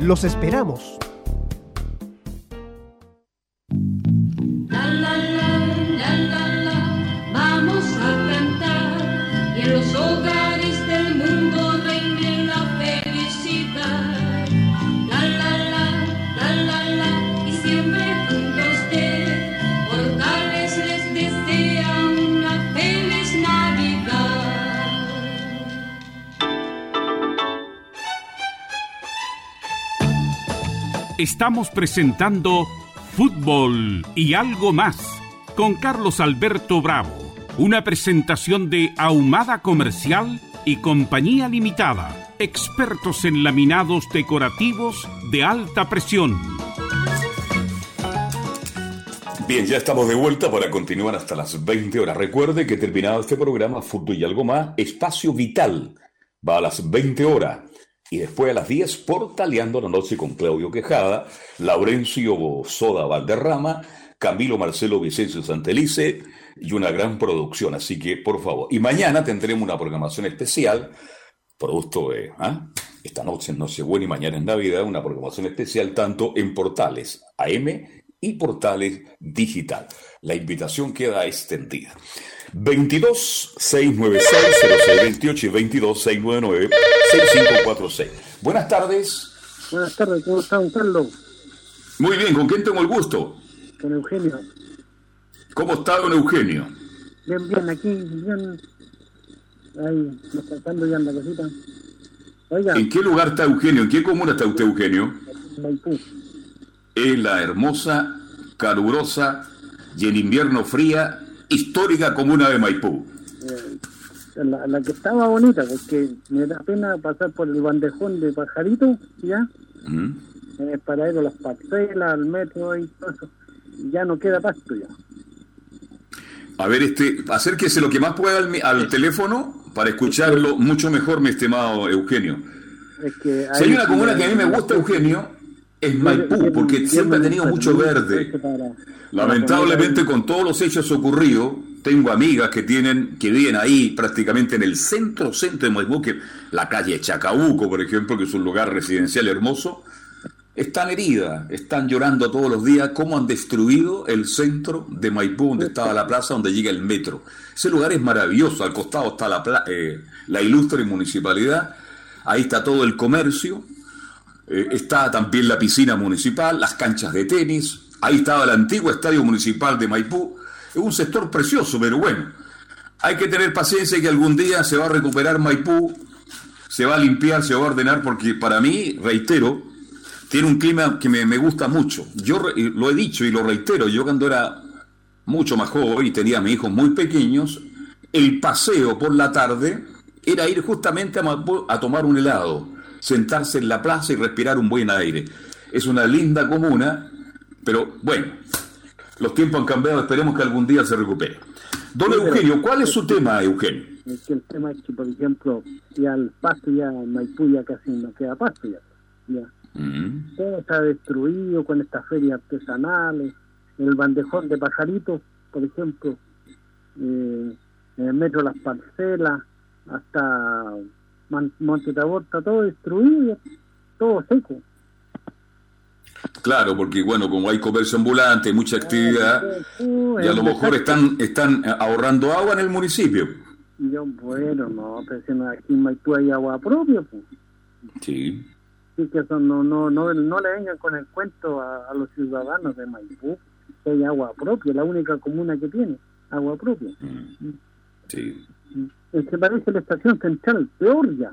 Los esperamos. Estamos presentando Fútbol y algo más con Carlos Alberto Bravo, una presentación de Ahumada Comercial y Compañía Limitada, expertos en laminados decorativos de alta presión. Bien, ya estamos de vuelta para continuar hasta las 20 horas. Recuerde que terminado este programa, Fútbol y algo más, Espacio Vital va a las 20 horas. Y después a las 10, Portaleando la Noche con Claudio Quejada, Laurencio Soda Valderrama, Camilo Marcelo Vicencio Santelice y una gran producción. Así que, por favor. Y mañana tendremos una programación especial, producto de ¿ah? esta noche en Nochebuena y mañana en Navidad, una programación especial tanto en portales AM y portales digital. La invitación queda extendida. 22 696 0628 y 22 699 6546. Buenas tardes. Buenas tardes, ¿cómo está, don Carlos? Muy bien, ¿con quién tengo el gusto? Con Eugenio. ¿Cómo está, don Eugenio? Bien, bien, aquí, bien. Ahí, descansando ya en la cosita. Oiga, ¿En qué lugar está Eugenio? ¿En qué comuna está usted, Eugenio? Maipú. Es la hermosa, calurosa y en invierno fría, histórica comuna de Maipú. eh, la, la que estaba bonita, porque me da pena pasar por el bandejón de pajarito, ¿ya? ¿Mm? Eh, para ir a las parcelas, al metro y todo eso. Ya no queda pasto ya. A ver, este, acérquese lo que más pueda al, al teléfono para escucharlo mucho mejor, mi estimado Eugenio. Es que Si hay una comuna que a mí me gusta, Eugenio, es Maipú, porque siempre ha tenido mucho verde. Lamentablemente, con todos los hechos ocurridos, tengo amigas que tienen, que viven ahí prácticamente en el centro, centro de Maipú, que la calle Chacabuco, por ejemplo, que es un lugar residencial hermoso, están heridas, están llorando todos los días cómo han destruido el centro de Maipú, donde estaba la plaza, donde llega el metro. Ese lugar es maravilloso, al costado está la, pla- eh, la ilustre municipalidad, ahí está todo el comercio, eh, está también la piscina municipal, las canchas de tenis, ahí estaba el antiguo estadio municipal de Maipú. Es un sector precioso, pero bueno, hay que tener paciencia que algún día se va a recuperar Maipú, se va a limpiar, se va a ordenar, porque para mí, reitero, tiene un clima que me, gusta mucho. Yo lo he dicho y lo reitero, yo cuando era mucho más joven y tenía a mis hijos muy pequeños, el paseo por la tarde era ir justamente a, Maipú a tomar un helado, sentarse en la plaza y respirar un buen aire. Es una linda comuna, pero bueno, los tiempos han cambiado, esperemos que algún día se recupere. Don Sí, Eugenio, ¿cuál es su tema, Eugenio? Es que el tema es que, por ejemplo, ya el pasto, ya en Maipú ya casi no queda pasto ya. ya. Mm. Todo está destruido con estas ferias artesanales, el bandejón de pajaritos, por ejemplo, eh, en el metro Las Parcelas, hasta Monte Tabor, está todo destruido, todo seco. Claro, porque bueno, como hay comercio ambulante, mucha actividad, Uh, y a lo mejor están, están ahorrando agua en el municipio. Yo, bueno, no, pero aquí en Maipú hay agua propia, pues. Sí. Sí, que eso no, no, no, no le vengan con el cuento a, a los ciudadanos de Maipú, que hay agua propia, la única comuna que tiene, agua propia. Sí. Es que parece la estación central, peor ya.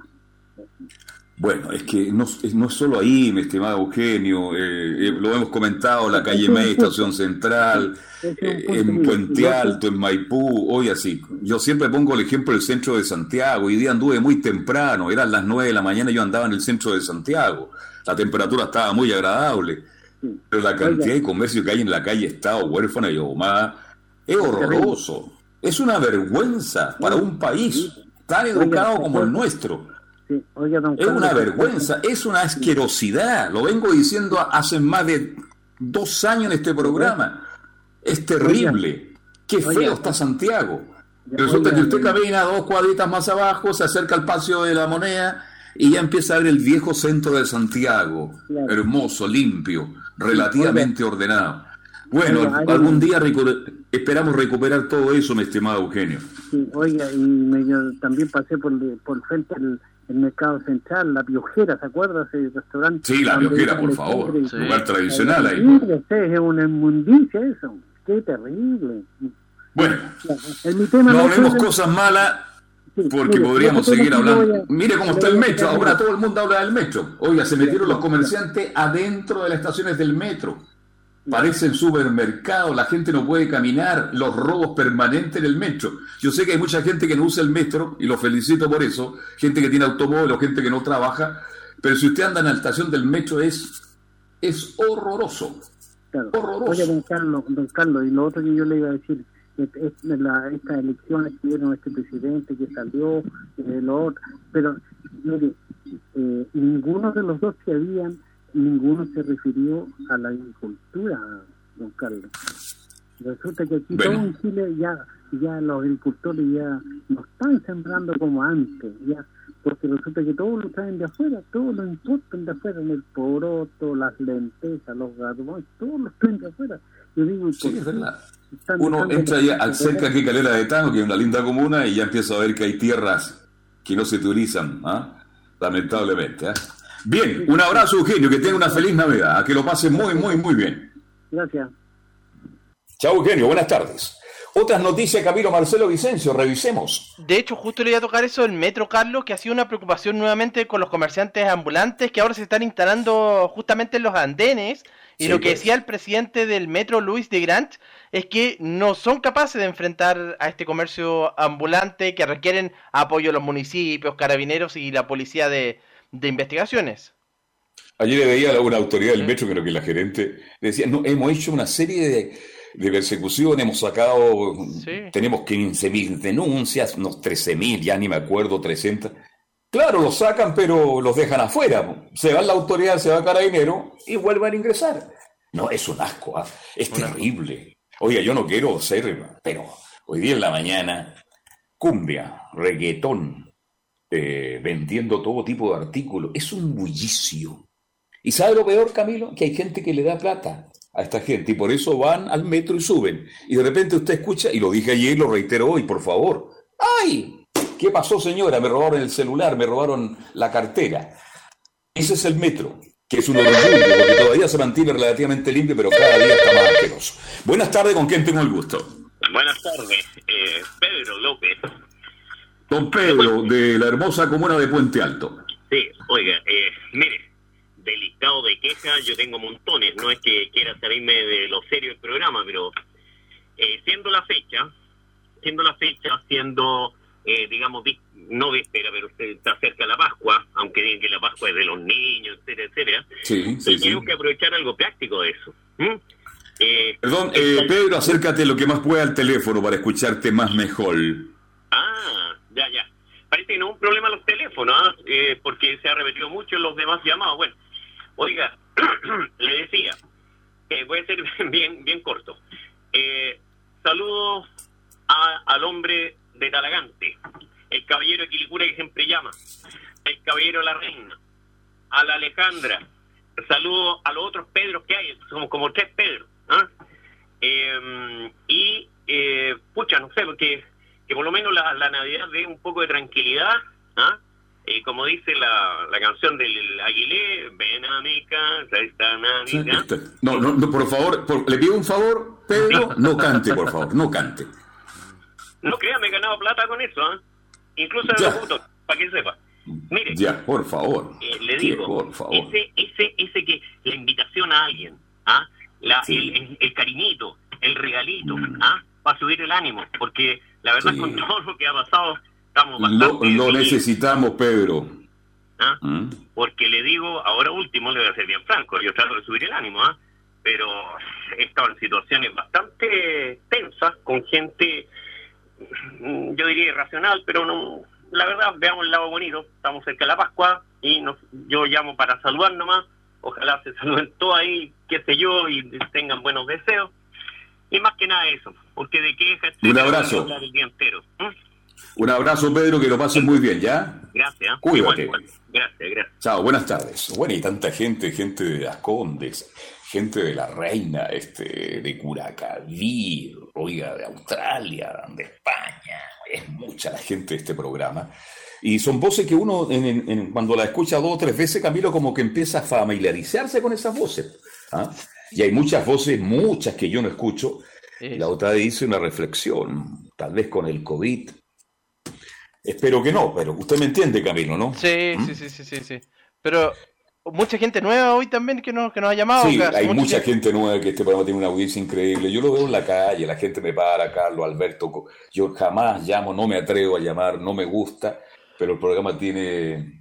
Bueno, es que no, es- no es solo ahí, mi estimado Eugenio, eh, eh, lo hemos comentado, la calle May, Estación Central, eh, en Puente Alto, en Maipú, hoy así. Yo siempre pongo el ejemplo del centro de Santiago, hoy día anduve muy temprano, eran las 9 de la mañana, yo andaba en el centro de Santiago, la temperatura estaba muy agradable, pero la cantidad de comercio que hay en la calle Estado, huérfana y Omar, es horroroso, es una vergüenza para un país tan educado como el nuestro. Sí, oiga, don Es una vergüenza, es una asquerosidad. Lo vengo diciendo hace más de dos años en este programa. Es terrible. Qué feo está Santiago. Resulta que usted camina dos cuadritas más abajo, se acerca al Paseo de la Moneda y ya empieza a ver el viejo centro de Santiago. Hermoso, limpio, relativamente ordenado. Bueno, algún día esperamos recuperar todo eso, mi estimado Eugenio. Sí, oiga, y me, yo también pasé por, por frente el, el mercado central, la Piojera, ¿se acuerda ese restaurante? Sí, la Piojera, por favor, lugar tradicional ahí. es una inmundicia eso, qué terrible. Bueno, no hablemos cosas malas porque podríamos seguir hablando. Mire cómo está el metro, ahora todo el mundo habla del metro. Oiga, se metieron los comerciantes adentro de las estaciones del metro. Parecen supermercados, la gente no puede caminar, los robos permanentes en el metro. Yo sé que hay mucha gente que no usa el metro, y lo felicito por eso, gente que tiene automóvil o gente que no trabaja, pero si usted anda en la estación del metro es, es horroroso. Horroroso. Oye, don Carlos, don Carlos, y lo otro que yo le iba a decir, la, estas elecciones que dieron este presidente que salió, eh, lo otro, pero mire, eh, ninguno de los dos que habían ninguno se refirió a la agricultura, don Carlos. Resulta que aquí todo en Chile ya, ya los agricultores ya no están sembrando como antes, ya porque resulta que todos lo traen de afuera, todos lo importan de afuera, en el poroto, las lentejas, los garbanzos, todos los traen de afuera. Yo digo, sí, es verdad. Uno entra ya cerca aquí Calera de Tango, que es una linda comuna, y ya empieza a ver que hay tierras que no se utilizan, ¿ah? lamentablemente. ¿ah? Bien, un abrazo, Eugenio, que tenga una feliz Navidad, que lo pase muy, muy, muy bien. Gracias. Chao, Eugenio, buenas tardes. Otras noticias, Camilo Marcelo Vicencio, revisemos. De hecho, justo le iba a tocar eso el Metro, Carlos, que ha sido una preocupación nuevamente con los comerciantes ambulantes que ahora se están instalando justamente en los andenes. Y lo que pues. decía el presidente del Metro, Luis de Grant, es que no son capaces de enfrentar a este comercio ambulante que requieren apoyo de los municipios, carabineros y la policía de, de investigaciones. Ayer le veía a una autoridad del metro, creo que la gerente, decía, no, hemos hecho una serie de, de persecución, hemos sacado, tenemos 15.000 denuncias, unos 13.000, ya ni me acuerdo, 300. Claro, los sacan, pero los dejan afuera. Se va la autoridad, se va carabinero y vuelven a ingresar. No, es un asco, ¿ah? es terrible. Oiga, yo no quiero ser, pero hoy día en la mañana, cumbia, reggaetón, eh, vendiendo todo tipo de artículos. Es un bullicio. ¿Y sabe lo peor, Camilo? Que hay gente que le da plata a esta gente y por eso van al metro y suben. Y de repente usted escucha, y lo dije ayer y lo reitero hoy, por favor. ¡Ay! ¿Qué pasó, señora? Me robaron el celular, me robaron la cartera. Ese es el metro, que es uno de los porque todavía se mantiene relativamente limpio, pero cada día está más asqueroso. Buenas tardes, ¿con quién tengo el gusto? Buenas tardes, eh, Pedro López. Don Pedro, de la hermosa comuna de Puente Alto. Sí, oiga, eh, mire, del listado de quejas yo tengo montones, no es que quiera salirme de lo serio del programa, pero eh, siendo la fecha, siendo la fecha, siendo, eh, digamos, no víspera, pero usted está cerca la Pascua, aunque digan que la Pascua es de los niños, etcétera, etcétera, sí, sí, tenemos que aprovechar algo práctico de eso. Eh, Perdón, Pedro, acércate lo que más pueda al teléfono para escucharte más mejor. Ah, ya, ya. Parece que no es un problema los teléfonos, ¿ah? eh, porque se ha repetido mucho los demás llamados. Bueno, oiga, le decía, eh, voy a ser bien, bien corto. Eh, saludos al hombre de Talagante, el caballero de Quilicura que siempre llama, el caballero de la reina, a la Alejandra, saludos a los otros Pedros que hay, somos como tres Pedros. ¿ah? y, pucha, no sé, porque que por lo menos la, Navidad dé un poco de tranquilidad, ¿ah? Eh, como dice la, la canción del Aguilé, ven a mi casa esta Navidad. no, no, por favor, le pido un favor, Pedro, no cante, por favor, no cante. No crea, me he ganado plata con eso, ¿ah? Incluso en los putos, para que sepa. Mire, ya, por favor. Eh, le digo, por favor. Ese, ese, ese que la invitación a alguien, ¿ah? La, el, el, cariñito, el regalito, mm. ¿ah? Para subir el ánimo, porque la verdad, con todo lo que ha pasado, estamos bastante. Lo, necesitamos, Pedro. ¿Ah? ¿Mm? Porque le digo, ahora último, le voy a ser bien franco, yo trato de subir el ánimo, ¿ah? pero he estado en situaciones bastante tensas con gente, mm, yo diría irracional, pero no. La verdad, veamos el lado bonito. Estamos cerca de la Pascua y nos, yo llamo para saludar nomás. Ojalá se saluden todos ahí, qué sé yo, y tengan buenos deseos. Y más que nada eso, porque de quejas... Un abrazo. El día entero. ¿Mm? Un abrazo, Pedro, que lo pasen muy bien, ¿ya? Gracias. Cuídate. Igual, igual. Gracias, gracias. Chao, buenas tardes. Bueno, y tanta gente, gente de las Condes, gente de la Reina, este, de Curacaví, oiga, de Australia, de España. Es mucha la gente de este programa. Y son voces que uno, en- en- en- cuando la escucha dos o tres veces, Camilo, como que empieza a familiarizarse con esas voces. ¿ah? Y hay muchas voces, muchas que yo no escucho. La otra hice una reflexión, tal vez con el COVID. Espero que no, pero usted me entiende, Camilo, ¿no? Sí, sí, sí, sí, sí, sí. Pero mucha gente nueva hoy también que nos, que nos ha llamado. Sí, hay mucha gente nueva que este programa tiene una audiencia increíble. Yo lo veo en la calle, la gente me para, Carlos, Alberto. Yo jamás llamo, no me atrevo a llamar, no me gusta, pero el programa tiene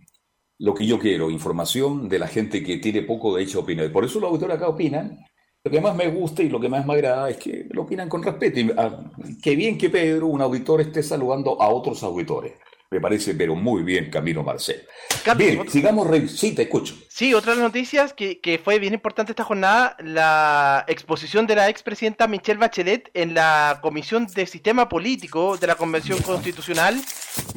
lo que yo quiero, información de la gente que tiene poco de hecho opinar. Por eso los auditores acá opinan. Lo que más me gusta y lo que más me agrada es que lo opinan con respeto. Y, ah, qué bien que Pedro, un auditor, esté saludando a otros auditores. Me parece, pero muy bien, Camilo Marcel. bien, sigamos. re- Sí, te escucho. Sí, otra de las noticias que, que fue bien importante esta jornada, la exposición de la expresidenta Michelle Bachelet en la Comisión de Sistema Político de la Convención Constitucional.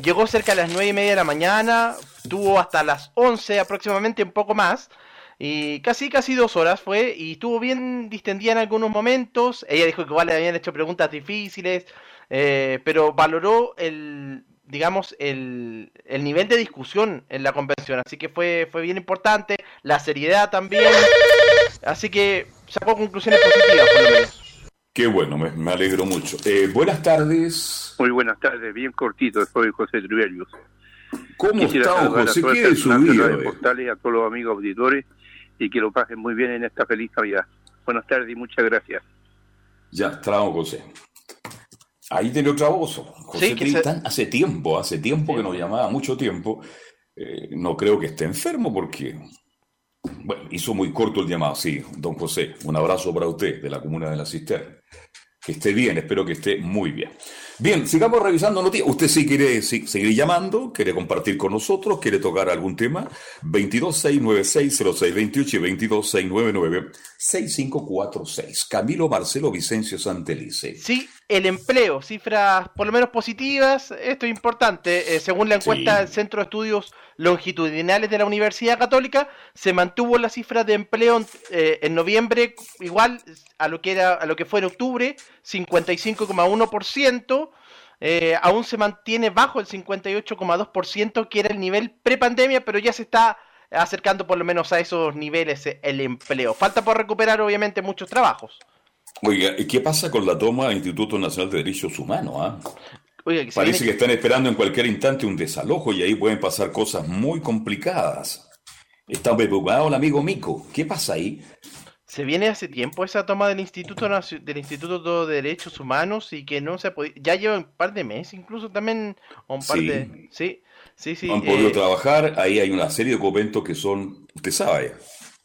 Llegó cerca de las nueve y media de la mañana, tuvo hasta las 11 aproximadamente, un poco más. Y casi, casi dos horas fue, y estuvo bien distendida en algunos momentos. Ella dijo que igual le habían hecho preguntas difíciles, eh, pero valoró el, digamos, el, el nivel de discusión en la convención. Así que fue, fue bien importante, la seriedad también. Así que sacó conclusiones positivas, por lo menos. Qué bueno, me, me alegro mucho. Eh, buenas tardes. Muy buenas tardes, bien cortito, soy José Trivelius. ¿Cómo Quisiera está, José? ¿Qué de su vida, eh? Portales, a todos los amigos auditores y que lo pasen muy bien en esta feliz Navidad. Buenas tardes y muchas gracias. Ya, estamos, José. Ahí tiene otra voz. José Sí, hace tiempo, hace tiempo que nos llamaba, mucho tiempo. Eh, no creo que esté enfermo porque, bueno, hizo muy corto el llamado. Sí, don José, un abrazo para usted de la comuna de la Cisterna. Que esté bien, espero que esté muy bien. Bien, sigamos revisando noticias. Usted sí quiere sí, seguir llamando, quiere compartir con nosotros, quiere tocar algún tema. 226960628 y 226996546. Camilo Marcelo Vicencio Santelice. Sí, el empleo, cifras por lo menos positivas, esto es importante. eh, según la encuesta Sí. del Centro de Estudios Longitudinales de la Universidad Católica, se mantuvo la cifra de empleo en, eh, en noviembre igual a lo que era a lo que fue en octubre, 55,1%. Eh, aún se mantiene bajo el 58,2% que era el nivel prepandemia, pero ya se está acercando por lo menos a esos niveles eh, el empleo. Falta por recuperar obviamente muchos trabajos. Oiga, ¿y qué pasa con la toma del Instituto Nacional de Derechos Humanos? ah? Oiga, que se Parece que están esperando en cualquier instante un desalojo y ahí pueden pasar cosas muy complicadas. Está preocupado el amigo Mico. ¿Qué pasa ahí? Se viene hace tiempo esa toma del Instituto del Instituto de Derechos Humanos y que no se ha podido, ya lleva un par de meses incluso también, o un par Sí. de, sí, sí, sí, No han podido eh, trabajar. Ahí hay una serie de documentos que son, usted sabe,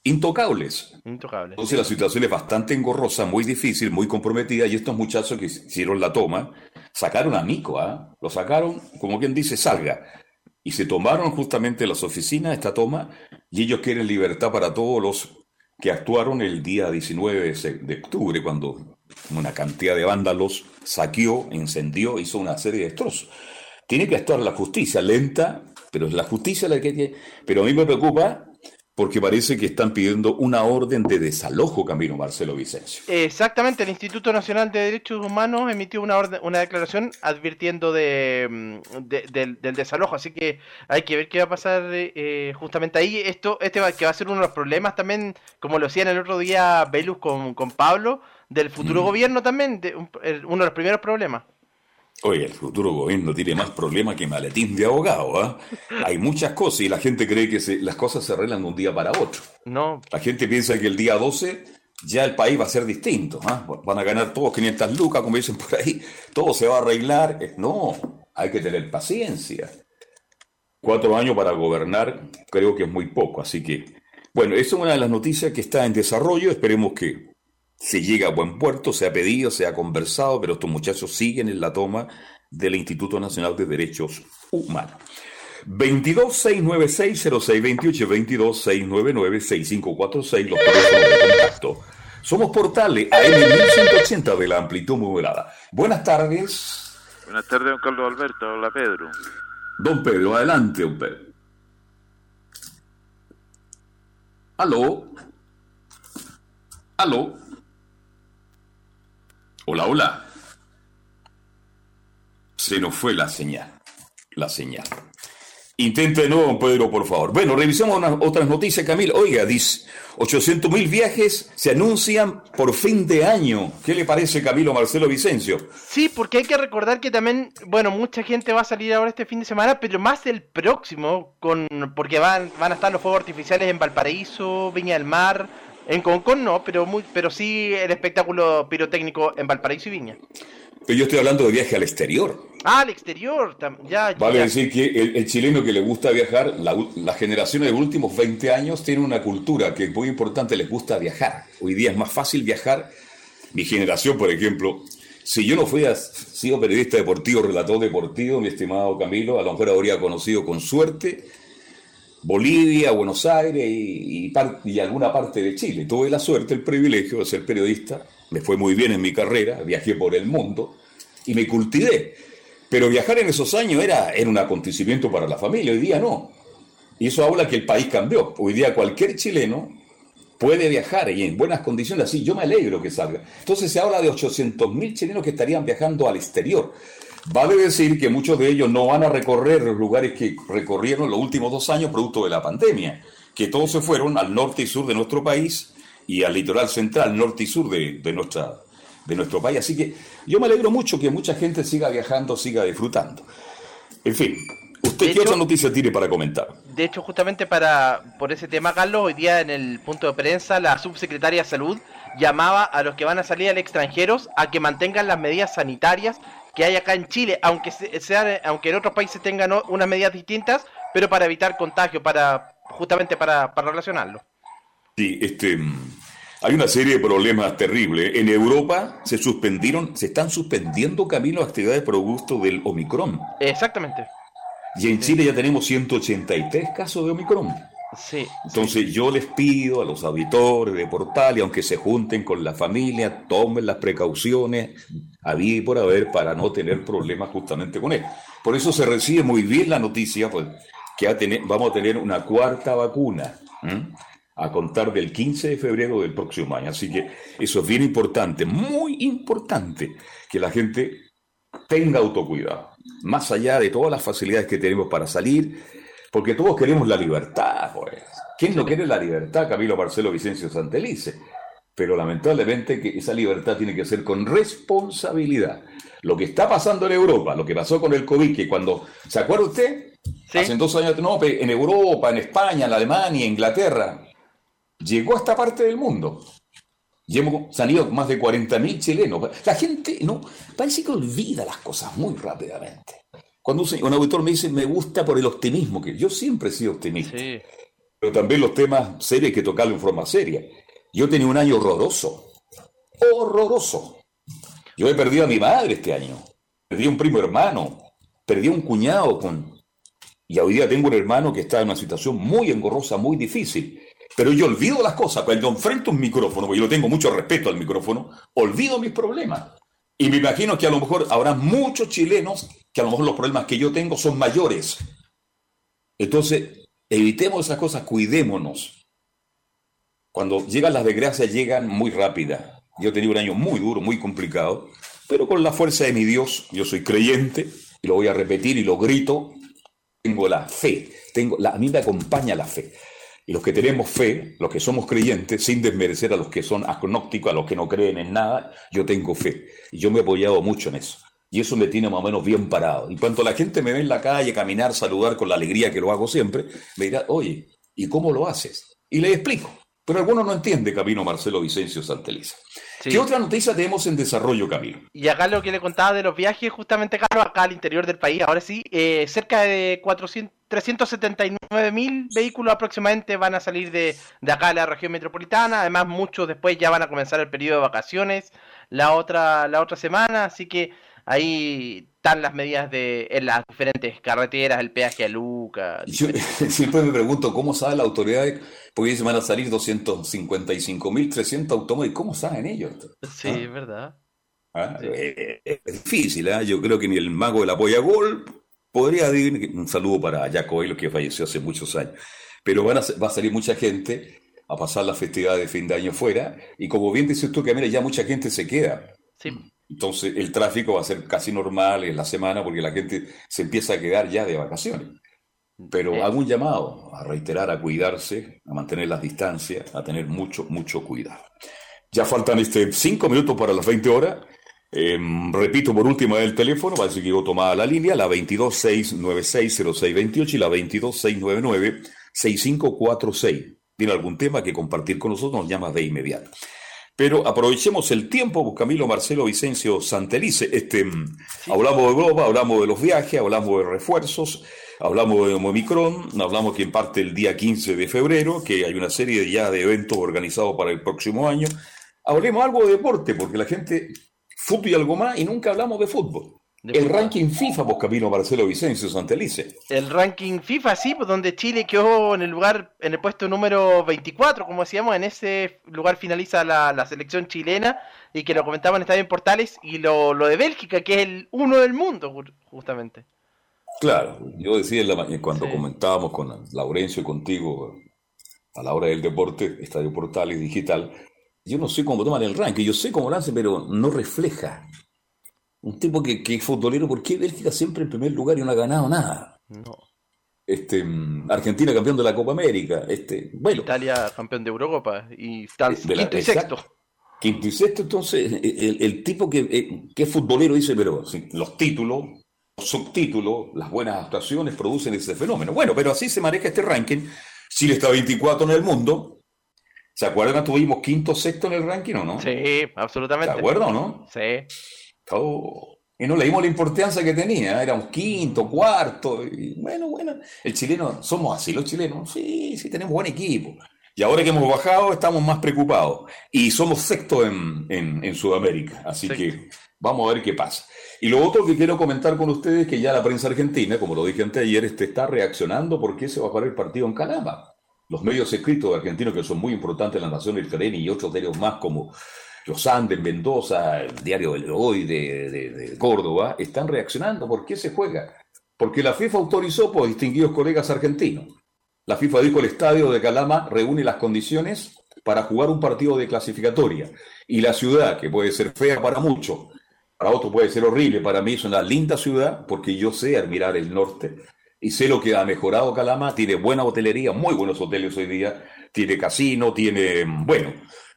intocables. intocable. Entonces la situación es bastante engorrosa, muy difícil, muy comprometida y estos muchachos que hicieron la toma sacaron a Mico, ¿ah? Lo sacaron, como quien dice, salga. Y se tomaron justamente las oficinas esta toma y ellos quieren libertad para todos los que actuaron el día 19 de octubre cuando una cantidad de vándalos saqueó, incendió, hizo una serie de destrozos. Tiene que actuar la justicia, lenta, pero es la justicia la que tiene... Pero a mí me preocupa porque parece que están pidiendo una orden de desalojo, Camilo Marcelo Vicencio. Exactamente, el Instituto Nacional de Derechos Humanos emitió una orden, una declaración advirtiendo de, mm, de- del, del desalojo, así que hay que ver qué va a pasar eh, justamente ahí. Esto, este va, que va a ser uno de los problemas también, como lo decían el otro día Velus con, con Pablo, del futuro Mm. gobierno también, de uno de los primeros problemas. Oye, el futuro gobierno tiene más problemas que maletín de abogado, ¿ah? Hay muchas cosas y la gente cree que se- las cosas se arreglan de un día para otro. No, La gente piensa que el día 12 ya el país va a ser distinto, ¿ah? Van a ganar todos 500 lucas, como dicen por ahí, todo se va a arreglar. No, hay que tener paciencia. Cuatro años para gobernar creo que es muy poco, así que, bueno, esa es una de las noticias que está en desarrollo, esperemos que se llegue a buen puerto, se ha pedido, se ha conversado, pero estos muchachos siguen en la toma del Instituto Nacional de Derechos Humanos. 226960628 226996546 los teléfonos de contacto. Somos Portales, AM 1180 de la amplitud modulada. Buenas tardes. Buenas tardes, don Carlos Alberto. Hola, Pedro. Don Pedro, adelante, don Pedro. Aló. Aló. Hola, hola. Se nos fue la señal. La señal. Intente de nuevo, Pedro, por favor. Bueno, revisemos otras noticias, Camilo. Oiga, dice, 800 mil viajes se anuncian por fin de año. ¿Qué le parece, Camilo Marcelo Vicencio? Sí, porque hay que recordar que también, bueno, mucha gente va a salir ahora este fin de semana, pero más el próximo, con porque van, van a estar los fuegos artificiales en Valparaíso, Viña del Mar, en Concón no, pero, muy, pero sí el espectáculo pirotécnico en Valparaíso y Viña. Pero yo estoy hablando de viaje al exterior. Ah, al exterior, ya. Vale ya. decir que el, el chileno que le gusta viajar, la, las generaciones de los últimos 20 años tienen una cultura que es muy importante, les gusta viajar. Hoy día es más fácil viajar. Mi generación, por ejemplo, si yo no fuera sido periodista deportivo, relator deportivo, mi estimado Camilo, a lo mejor habría conocido con suerte Bolivia, Buenos Aires y, y, alguna parte de Chile. Tuve la suerte, el privilegio de ser periodista, me fue muy bien en mi carrera, viajé por el mundo y me cultivé. Pero viajar en esos años era, era un acontecimiento para la familia, hoy día no. Y eso habla que el país cambió. Hoy día cualquier chileno puede viajar y en buenas condiciones, así yo me alegro que salga. Entonces se habla de 800.000 chilenos que estarían viajando al exterior. Vale decir que muchos de ellos no van a recorrer los lugares que recorrieron los últimos dos años producto de la pandemia, que todos se fueron al norte y sur de nuestro país y al litoral central, norte y sur de, de nuestra, de nuestro país. Así que yo me alegro mucho que mucha gente siga viajando, siga disfrutando. En fin, ¿usted qué otra noticia tiene para comentar? De hecho, justamente para por ese tema, Carlos, hoy día en el punto de prensa, la subsecretaria de Salud llamaba a los que van a salir al extranjero a que mantengan las medidas sanitarias que hay acá en Chile, aunque se- sean, aunque en otros países tengan unas medidas distintas, pero para evitar contagio, para justamente para, para relacionarlo. Sí, este, hay una serie de problemas terribles. En Europa se suspendieron, se están suspendiendo caminos actividades producto del Omicron. Exactamente. Y en Chile ya tenemos 183 casos de Omicron. Entonces yo les pido a los auditores de Portal, y aunque se junten con la familia, tomen las precauciones había y por haber para no tener problemas justamente con él. Por eso se recibe muy bien la noticia, pues, que vamos a tener una cuarta vacuna a contar del 15 de febrero del próximo año. Así que eso es bien importante, muy importante, que la gente tenga autocuidado, más allá de todas las facilidades que tenemos para salir, porque todos queremos la libertad, pues. ¿Quién no quiere la libertad, Camilo Marcelo Vicencio Santelice? Pero lamentablemente que esa libertad tiene que ser con responsabilidad. Lo que está pasando en Europa, lo que pasó con el COVID, que cuando, ¿se acuerda usted? Hace dos años, no, en Europa, en España, en Alemania, en Inglaterra, llegó a esta parte del mundo. Y hemos salido más de 40.000 chilenos. La gente, no, parece que olvida las cosas muy rápidamente. Cuando un, un auditor me dice, me gusta por el optimismo, que yo siempre he sido optimista. Pero también los temas serios que tocarlo en forma seria. Yo tenía un año horroroso. Horroroso. Yo he perdido a mi madre este año. Perdí a un primo hermano. Perdí a un cuñado con... Y hoy día tengo un hermano que está en una situación muy engorrosa, muy difícil. Pero yo olvido las cosas. Cuando enfrento un micrófono, porque yo tengo mucho respeto al micrófono, olvido mis problemas. Y me imagino que a lo mejor habrá muchos chilenos que a lo mejor los problemas que yo tengo son mayores. Entonces, evitemos esas cosas, cuidémonos. Cuando llegan las desgracias, llegan muy rápidas. Yo he tenido un año muy duro, muy complicado, pero con la fuerza de mi Dios, yo soy creyente, y lo voy a repetir y lo grito, tengo la fe, tengo la, a mí me acompaña la fe. Y los que tenemos fe, los que somos creyentes, sin desmerecer a los que son agnósticos, a los que no creen en nada, yo tengo fe. Y yo me he apoyado mucho en eso. Y eso me tiene más o menos bien parado. Y cuando la gente me ve en la calle caminar, saludar con la alegría que lo hago siempre, me dirá, oye, ¿y cómo lo haces? Y le explico. Pero algunos no entiende Camino Marcelo Vicencio Santeliza. ¿Qué otra noticia tenemos en desarrollo, Camilo? Y acá lo que le contaba de los viajes, justamente, Carlos, acá al interior del país, ahora sí, eh, cerca de 400, 379 mil vehículos aproximadamente van a salir de, de acá de la región metropolitana. Además, muchos después ya van a comenzar el periodo de vacaciones la otra, la otra semana. Así que ahí están las medidas de en las diferentes carreteras, el peaje a Luca. Yo siempre me pregunto cómo sabe la autoridad, porque se van a salir 255.300 automóviles, ¿cómo saben ellos? Sí, es verdad. ¿Ah? Eh, Es difícil, ¿ah? yo creo que ni el mago de la polla gol podría decir un saludo para Jaco Bailo, que falleció hace muchos años. Pero van a, va a salir mucha gente a pasar la festividad de fin de año fuera, y como bien dices tú, que mira, ya mucha gente se queda. Sí. Entonces el tráfico va a ser casi normal en la semana porque la gente se empieza a quedar ya de vacaciones. Pero hago un llamado a reiterar, a cuidarse, a mantener las distancias, a tener mucho, mucho cuidado. Ya faltan este, cinco minutos para las 20 horas. Em, repito por última el teléfono, parece que quedó tomada la línea, la 226960628 y la 226996546. ¿Tiene algún tema que compartir con nosotros? Nos llama de inmediato. Pero aprovechemos el tiempo, pues, Camilo Marcelo Vicencio Santelice. Este, mm, Hablamos de Europa, hablamos de los viajes, hablamos de refuerzos, hablamos de Omicron, hablamos que en parte el día 15 de febrero, que hay una serie ya de eventos organizados para el próximo año. Hablemos algo de deporte, porque la gente, fútbol y algo más, y nunca hablamos de fútbol. el ranking FIFA, pues Camilo Marcelo Vicencio Santelice. El ranking FIFA, sí, pues donde Chile quedó en el lugar, en el puesto número 24, como decíamos, en ese lugar finaliza la, la selección chilena, y que lo comentaban en Estadio en Portales, y lo, lo de Bélgica, que es el uno del mundo, ju- justamente. Claro, yo decía en la cuando comentábamos con Laurencio y contigo a la hora del deporte, Estadio Portales Digital, yo no sé cómo toman el ranking, yo sé cómo lo hacen, pero no refleja. Un tipo que, que es futbolero, ¿por qué Bélgica siempre en primer lugar y no ha ganado nada? No. Este, mm, Argentina campeón de la Copa América, este, bueno, Italia campeón de Eurocopa, y la- quinto y exacto. sexto. Quinto y sexto, entonces, el, el tipo que, eh, que es futbolero dice, pero sí, los títulos, los subtítulos, las buenas actuaciones producen ese fenómeno. Bueno, pero así se maneja este ranking. Chile está 24 en el mundo. ¿Se acuerdan? Tuvimos quinto, sexto en el ranking, ¿o no? Sí, absolutamente. ¿Se acuerdan o no? Sí. Oh, Y no le dimos la importancia que tenía. Éramos quinto, cuarto. Y bueno, bueno. El chileno, somos así los chilenos. Sí, sí, tenemos buen equipo. Y ahora que hemos bajado, estamos más preocupados. Y somos sexto en, en- en Sudamérica. Así que vamos a ver qué pasa. Y lo otro que quiero comentar con ustedes es que ya la prensa argentina, como lo dije antes ayer, este, está reaccionando porque se va a jugar el partido en Calama. Los medios escritos argentinos, que son muy importantes, La Nación, El Clarín y otros diarios más como Los Andes, Mendoza, el diario del Hoy de Córdoba, están reaccionando. ¿Por qué se juega? Porque la FIFA autorizó por distinguidos colegas argentinos. La FIFA dijo el estadio de Calama reúne las condiciones para jugar un partido de clasificatoria. Y la ciudad, que puede ser fea para muchos, para otros puede ser horrible, para mí es una linda ciudad porque yo sé admirar el norte y sé lo que ha mejorado Calama, tiene buena hotelería, muy buenos hoteles hoy día, tiene casino, tiene, bueno,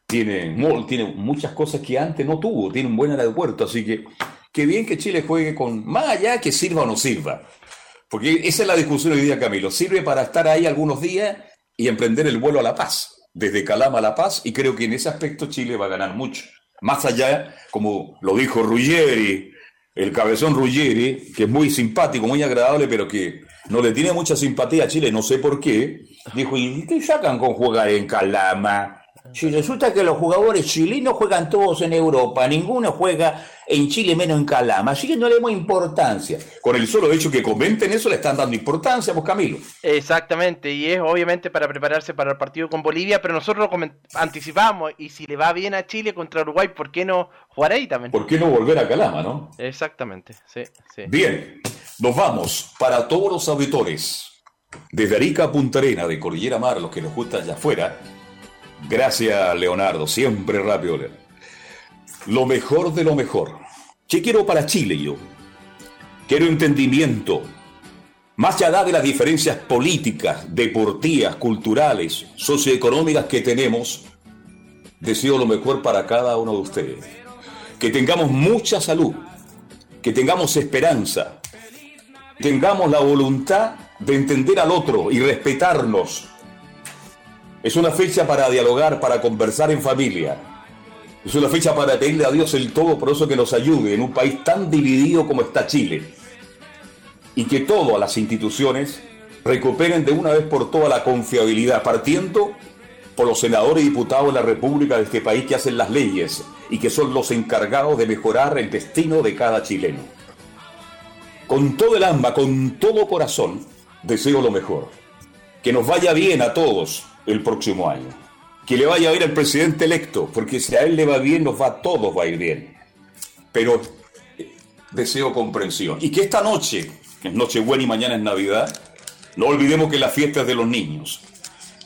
tiene mall, tiene muchas cosas que antes no tuvo, tiene un buen aeropuerto, así que qué bien que Chile juegue con, más allá que sirva o no sirva, porque esa es la discusión hoy día, Camilo, sirve para estar ahí algunos días y emprender el vuelo a La Paz, desde Calama a La Paz, y creo que en ese aspecto Chile va a ganar mucho. Más allá, como lo dijo Ruggeri, el cabezón Ruggeri, que es muy simpático, muy agradable, pero que no le tiene mucha simpatía a Chile, no sé por qué, dijo, ¿y qué sacan con jugar en Calama? Si resulta que los jugadores chilenos juegan todos en Europa, ninguno juega en Chile menos en Calama, así que no le demos importancia. Con el solo hecho que comenten eso le están dando importancia, pues Camilo. Exactamente, y es obviamente para prepararse para el partido con Bolivia, pero nosotros lo anticipamos, y si le va bien a Chile contra Uruguay, ¿por qué no jugar ahí también? ¿Por qué no volver a Calama, no? Exactamente, sí, sí. Bien, nos vamos para todos los auditores. Desde Arica a Punta Arena, de Cordillera Mar, los que nos gustan allá afuera. Gracias, Leonardo, siempre rápido. Lo mejor de lo mejor. ¿Qué quiero para Chile yo? Quiero entendimiento. Más allá de las diferencias políticas, deportivas, culturales, socioeconómicas que tenemos, deseo lo mejor para cada uno de ustedes. Que tengamos mucha salud, que tengamos esperanza, tengamos la voluntad de entender al otro y respetarnos. Es una fecha para dialogar, para conversar en familia. Es una fecha para pedirle a Dios el Todopoderoso que nos ayude en un país tan dividido como está Chile. Y que todas las instituciones recuperen de una vez por todas la confiabilidad, partiendo por los senadores y diputados de la República de este país que hacen las leyes y que son los encargados de mejorar el destino de cada chileno. Con todo el alma, con todo corazón, deseo lo mejor. Que nos vaya bien a todos el próximo año. Que le vaya bien al presidente electo, porque si a él le va bien, nos va a todos va a ir bien. Pero eh, deseo comprensión. Y que esta noche, que es y mañana es Navidad, no olvidemos que la fiesta es de los niños.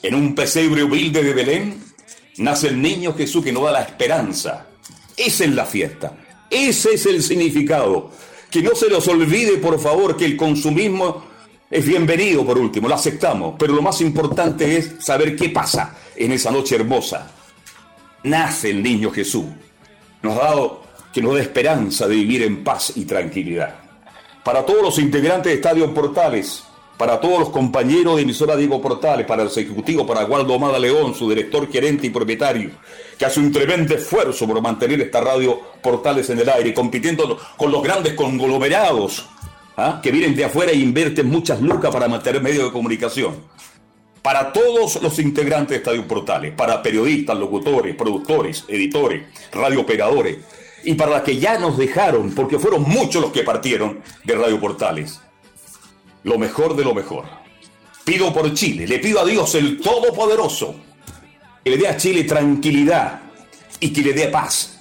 En un pesebre humilde de Belén nace el niño Jesús que nos da la esperanza. Esa es la fiesta. Ese es el significado. Que no se nos olvide, por favor, que el consumismo es bienvenido, por último, lo aceptamos. Pero lo más importante es saber qué pasa en esa noche hermosa. Nace el niño Jesús. Nos ha dado que nos da esperanza de vivir en paz y tranquilidad. Para todos los integrantes de Estadio Portales, para todos los compañeros de emisora Diego Portales, para el ejecutivo, para Waldo Amada León, su director, gerente y propietario, que hace un tremendo esfuerzo por mantener esta radio Portales en el aire, compitiendo con los grandes conglomerados ¿ah? que vienen de afuera e invierten muchas lucas para mantener medios de comunicación. Para todos los integrantes de Estadio Portales, para periodistas, locutores, productores, editores, radiooperadores, y para las que ya nos dejaron, porque fueron muchos los que partieron de Radio Portales lo mejor de lo mejor. Pido por Chile, le pido a Dios el Todopoderoso que le dé a Chile tranquilidad y que le dé paz.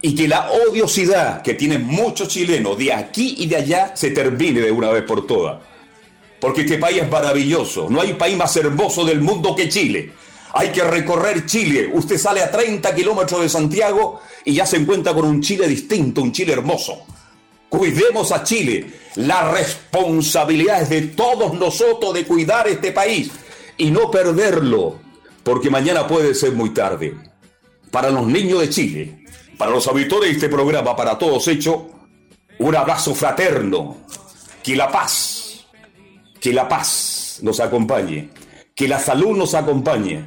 Y que la odiosidad que tienen muchos chilenos de aquí y de allá se termine de una vez por todas. Porque este país es maravilloso. No hay país más hermoso del mundo que Chile. Hay que recorrer Chile. Usted sale a 30 kilómetros de Santiago y ya se encuentra con un Chile distinto, un Chile hermoso. Cuidemos a Chile. La responsabilidad es de todos nosotros de cuidar este país y no perderlo, porque mañana puede ser muy tarde. Para los niños de Chile, para los auditores de este programa, para todos hechos, un abrazo fraterno. Que la paz, que la paz nos acompañe, que la salud nos acompañe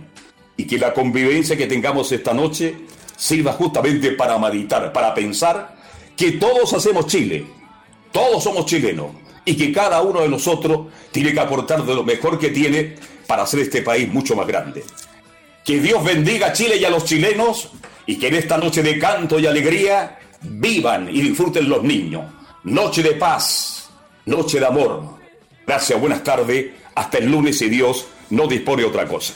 y que la convivencia que tengamos esta noche sirva justamente para meditar, para pensar que todos hacemos Chile, todos somos chilenos y que cada uno de nosotros tiene que aportar de lo mejor que tiene para hacer este país mucho más grande. Que Dios bendiga a Chile y a los chilenos y que en esta noche de canto y alegría vivan y disfruten los niños. Noche de paz, noche de amor. Gracias, buenas tardes. Hasta el lunes si Dios no dispone otra cosa.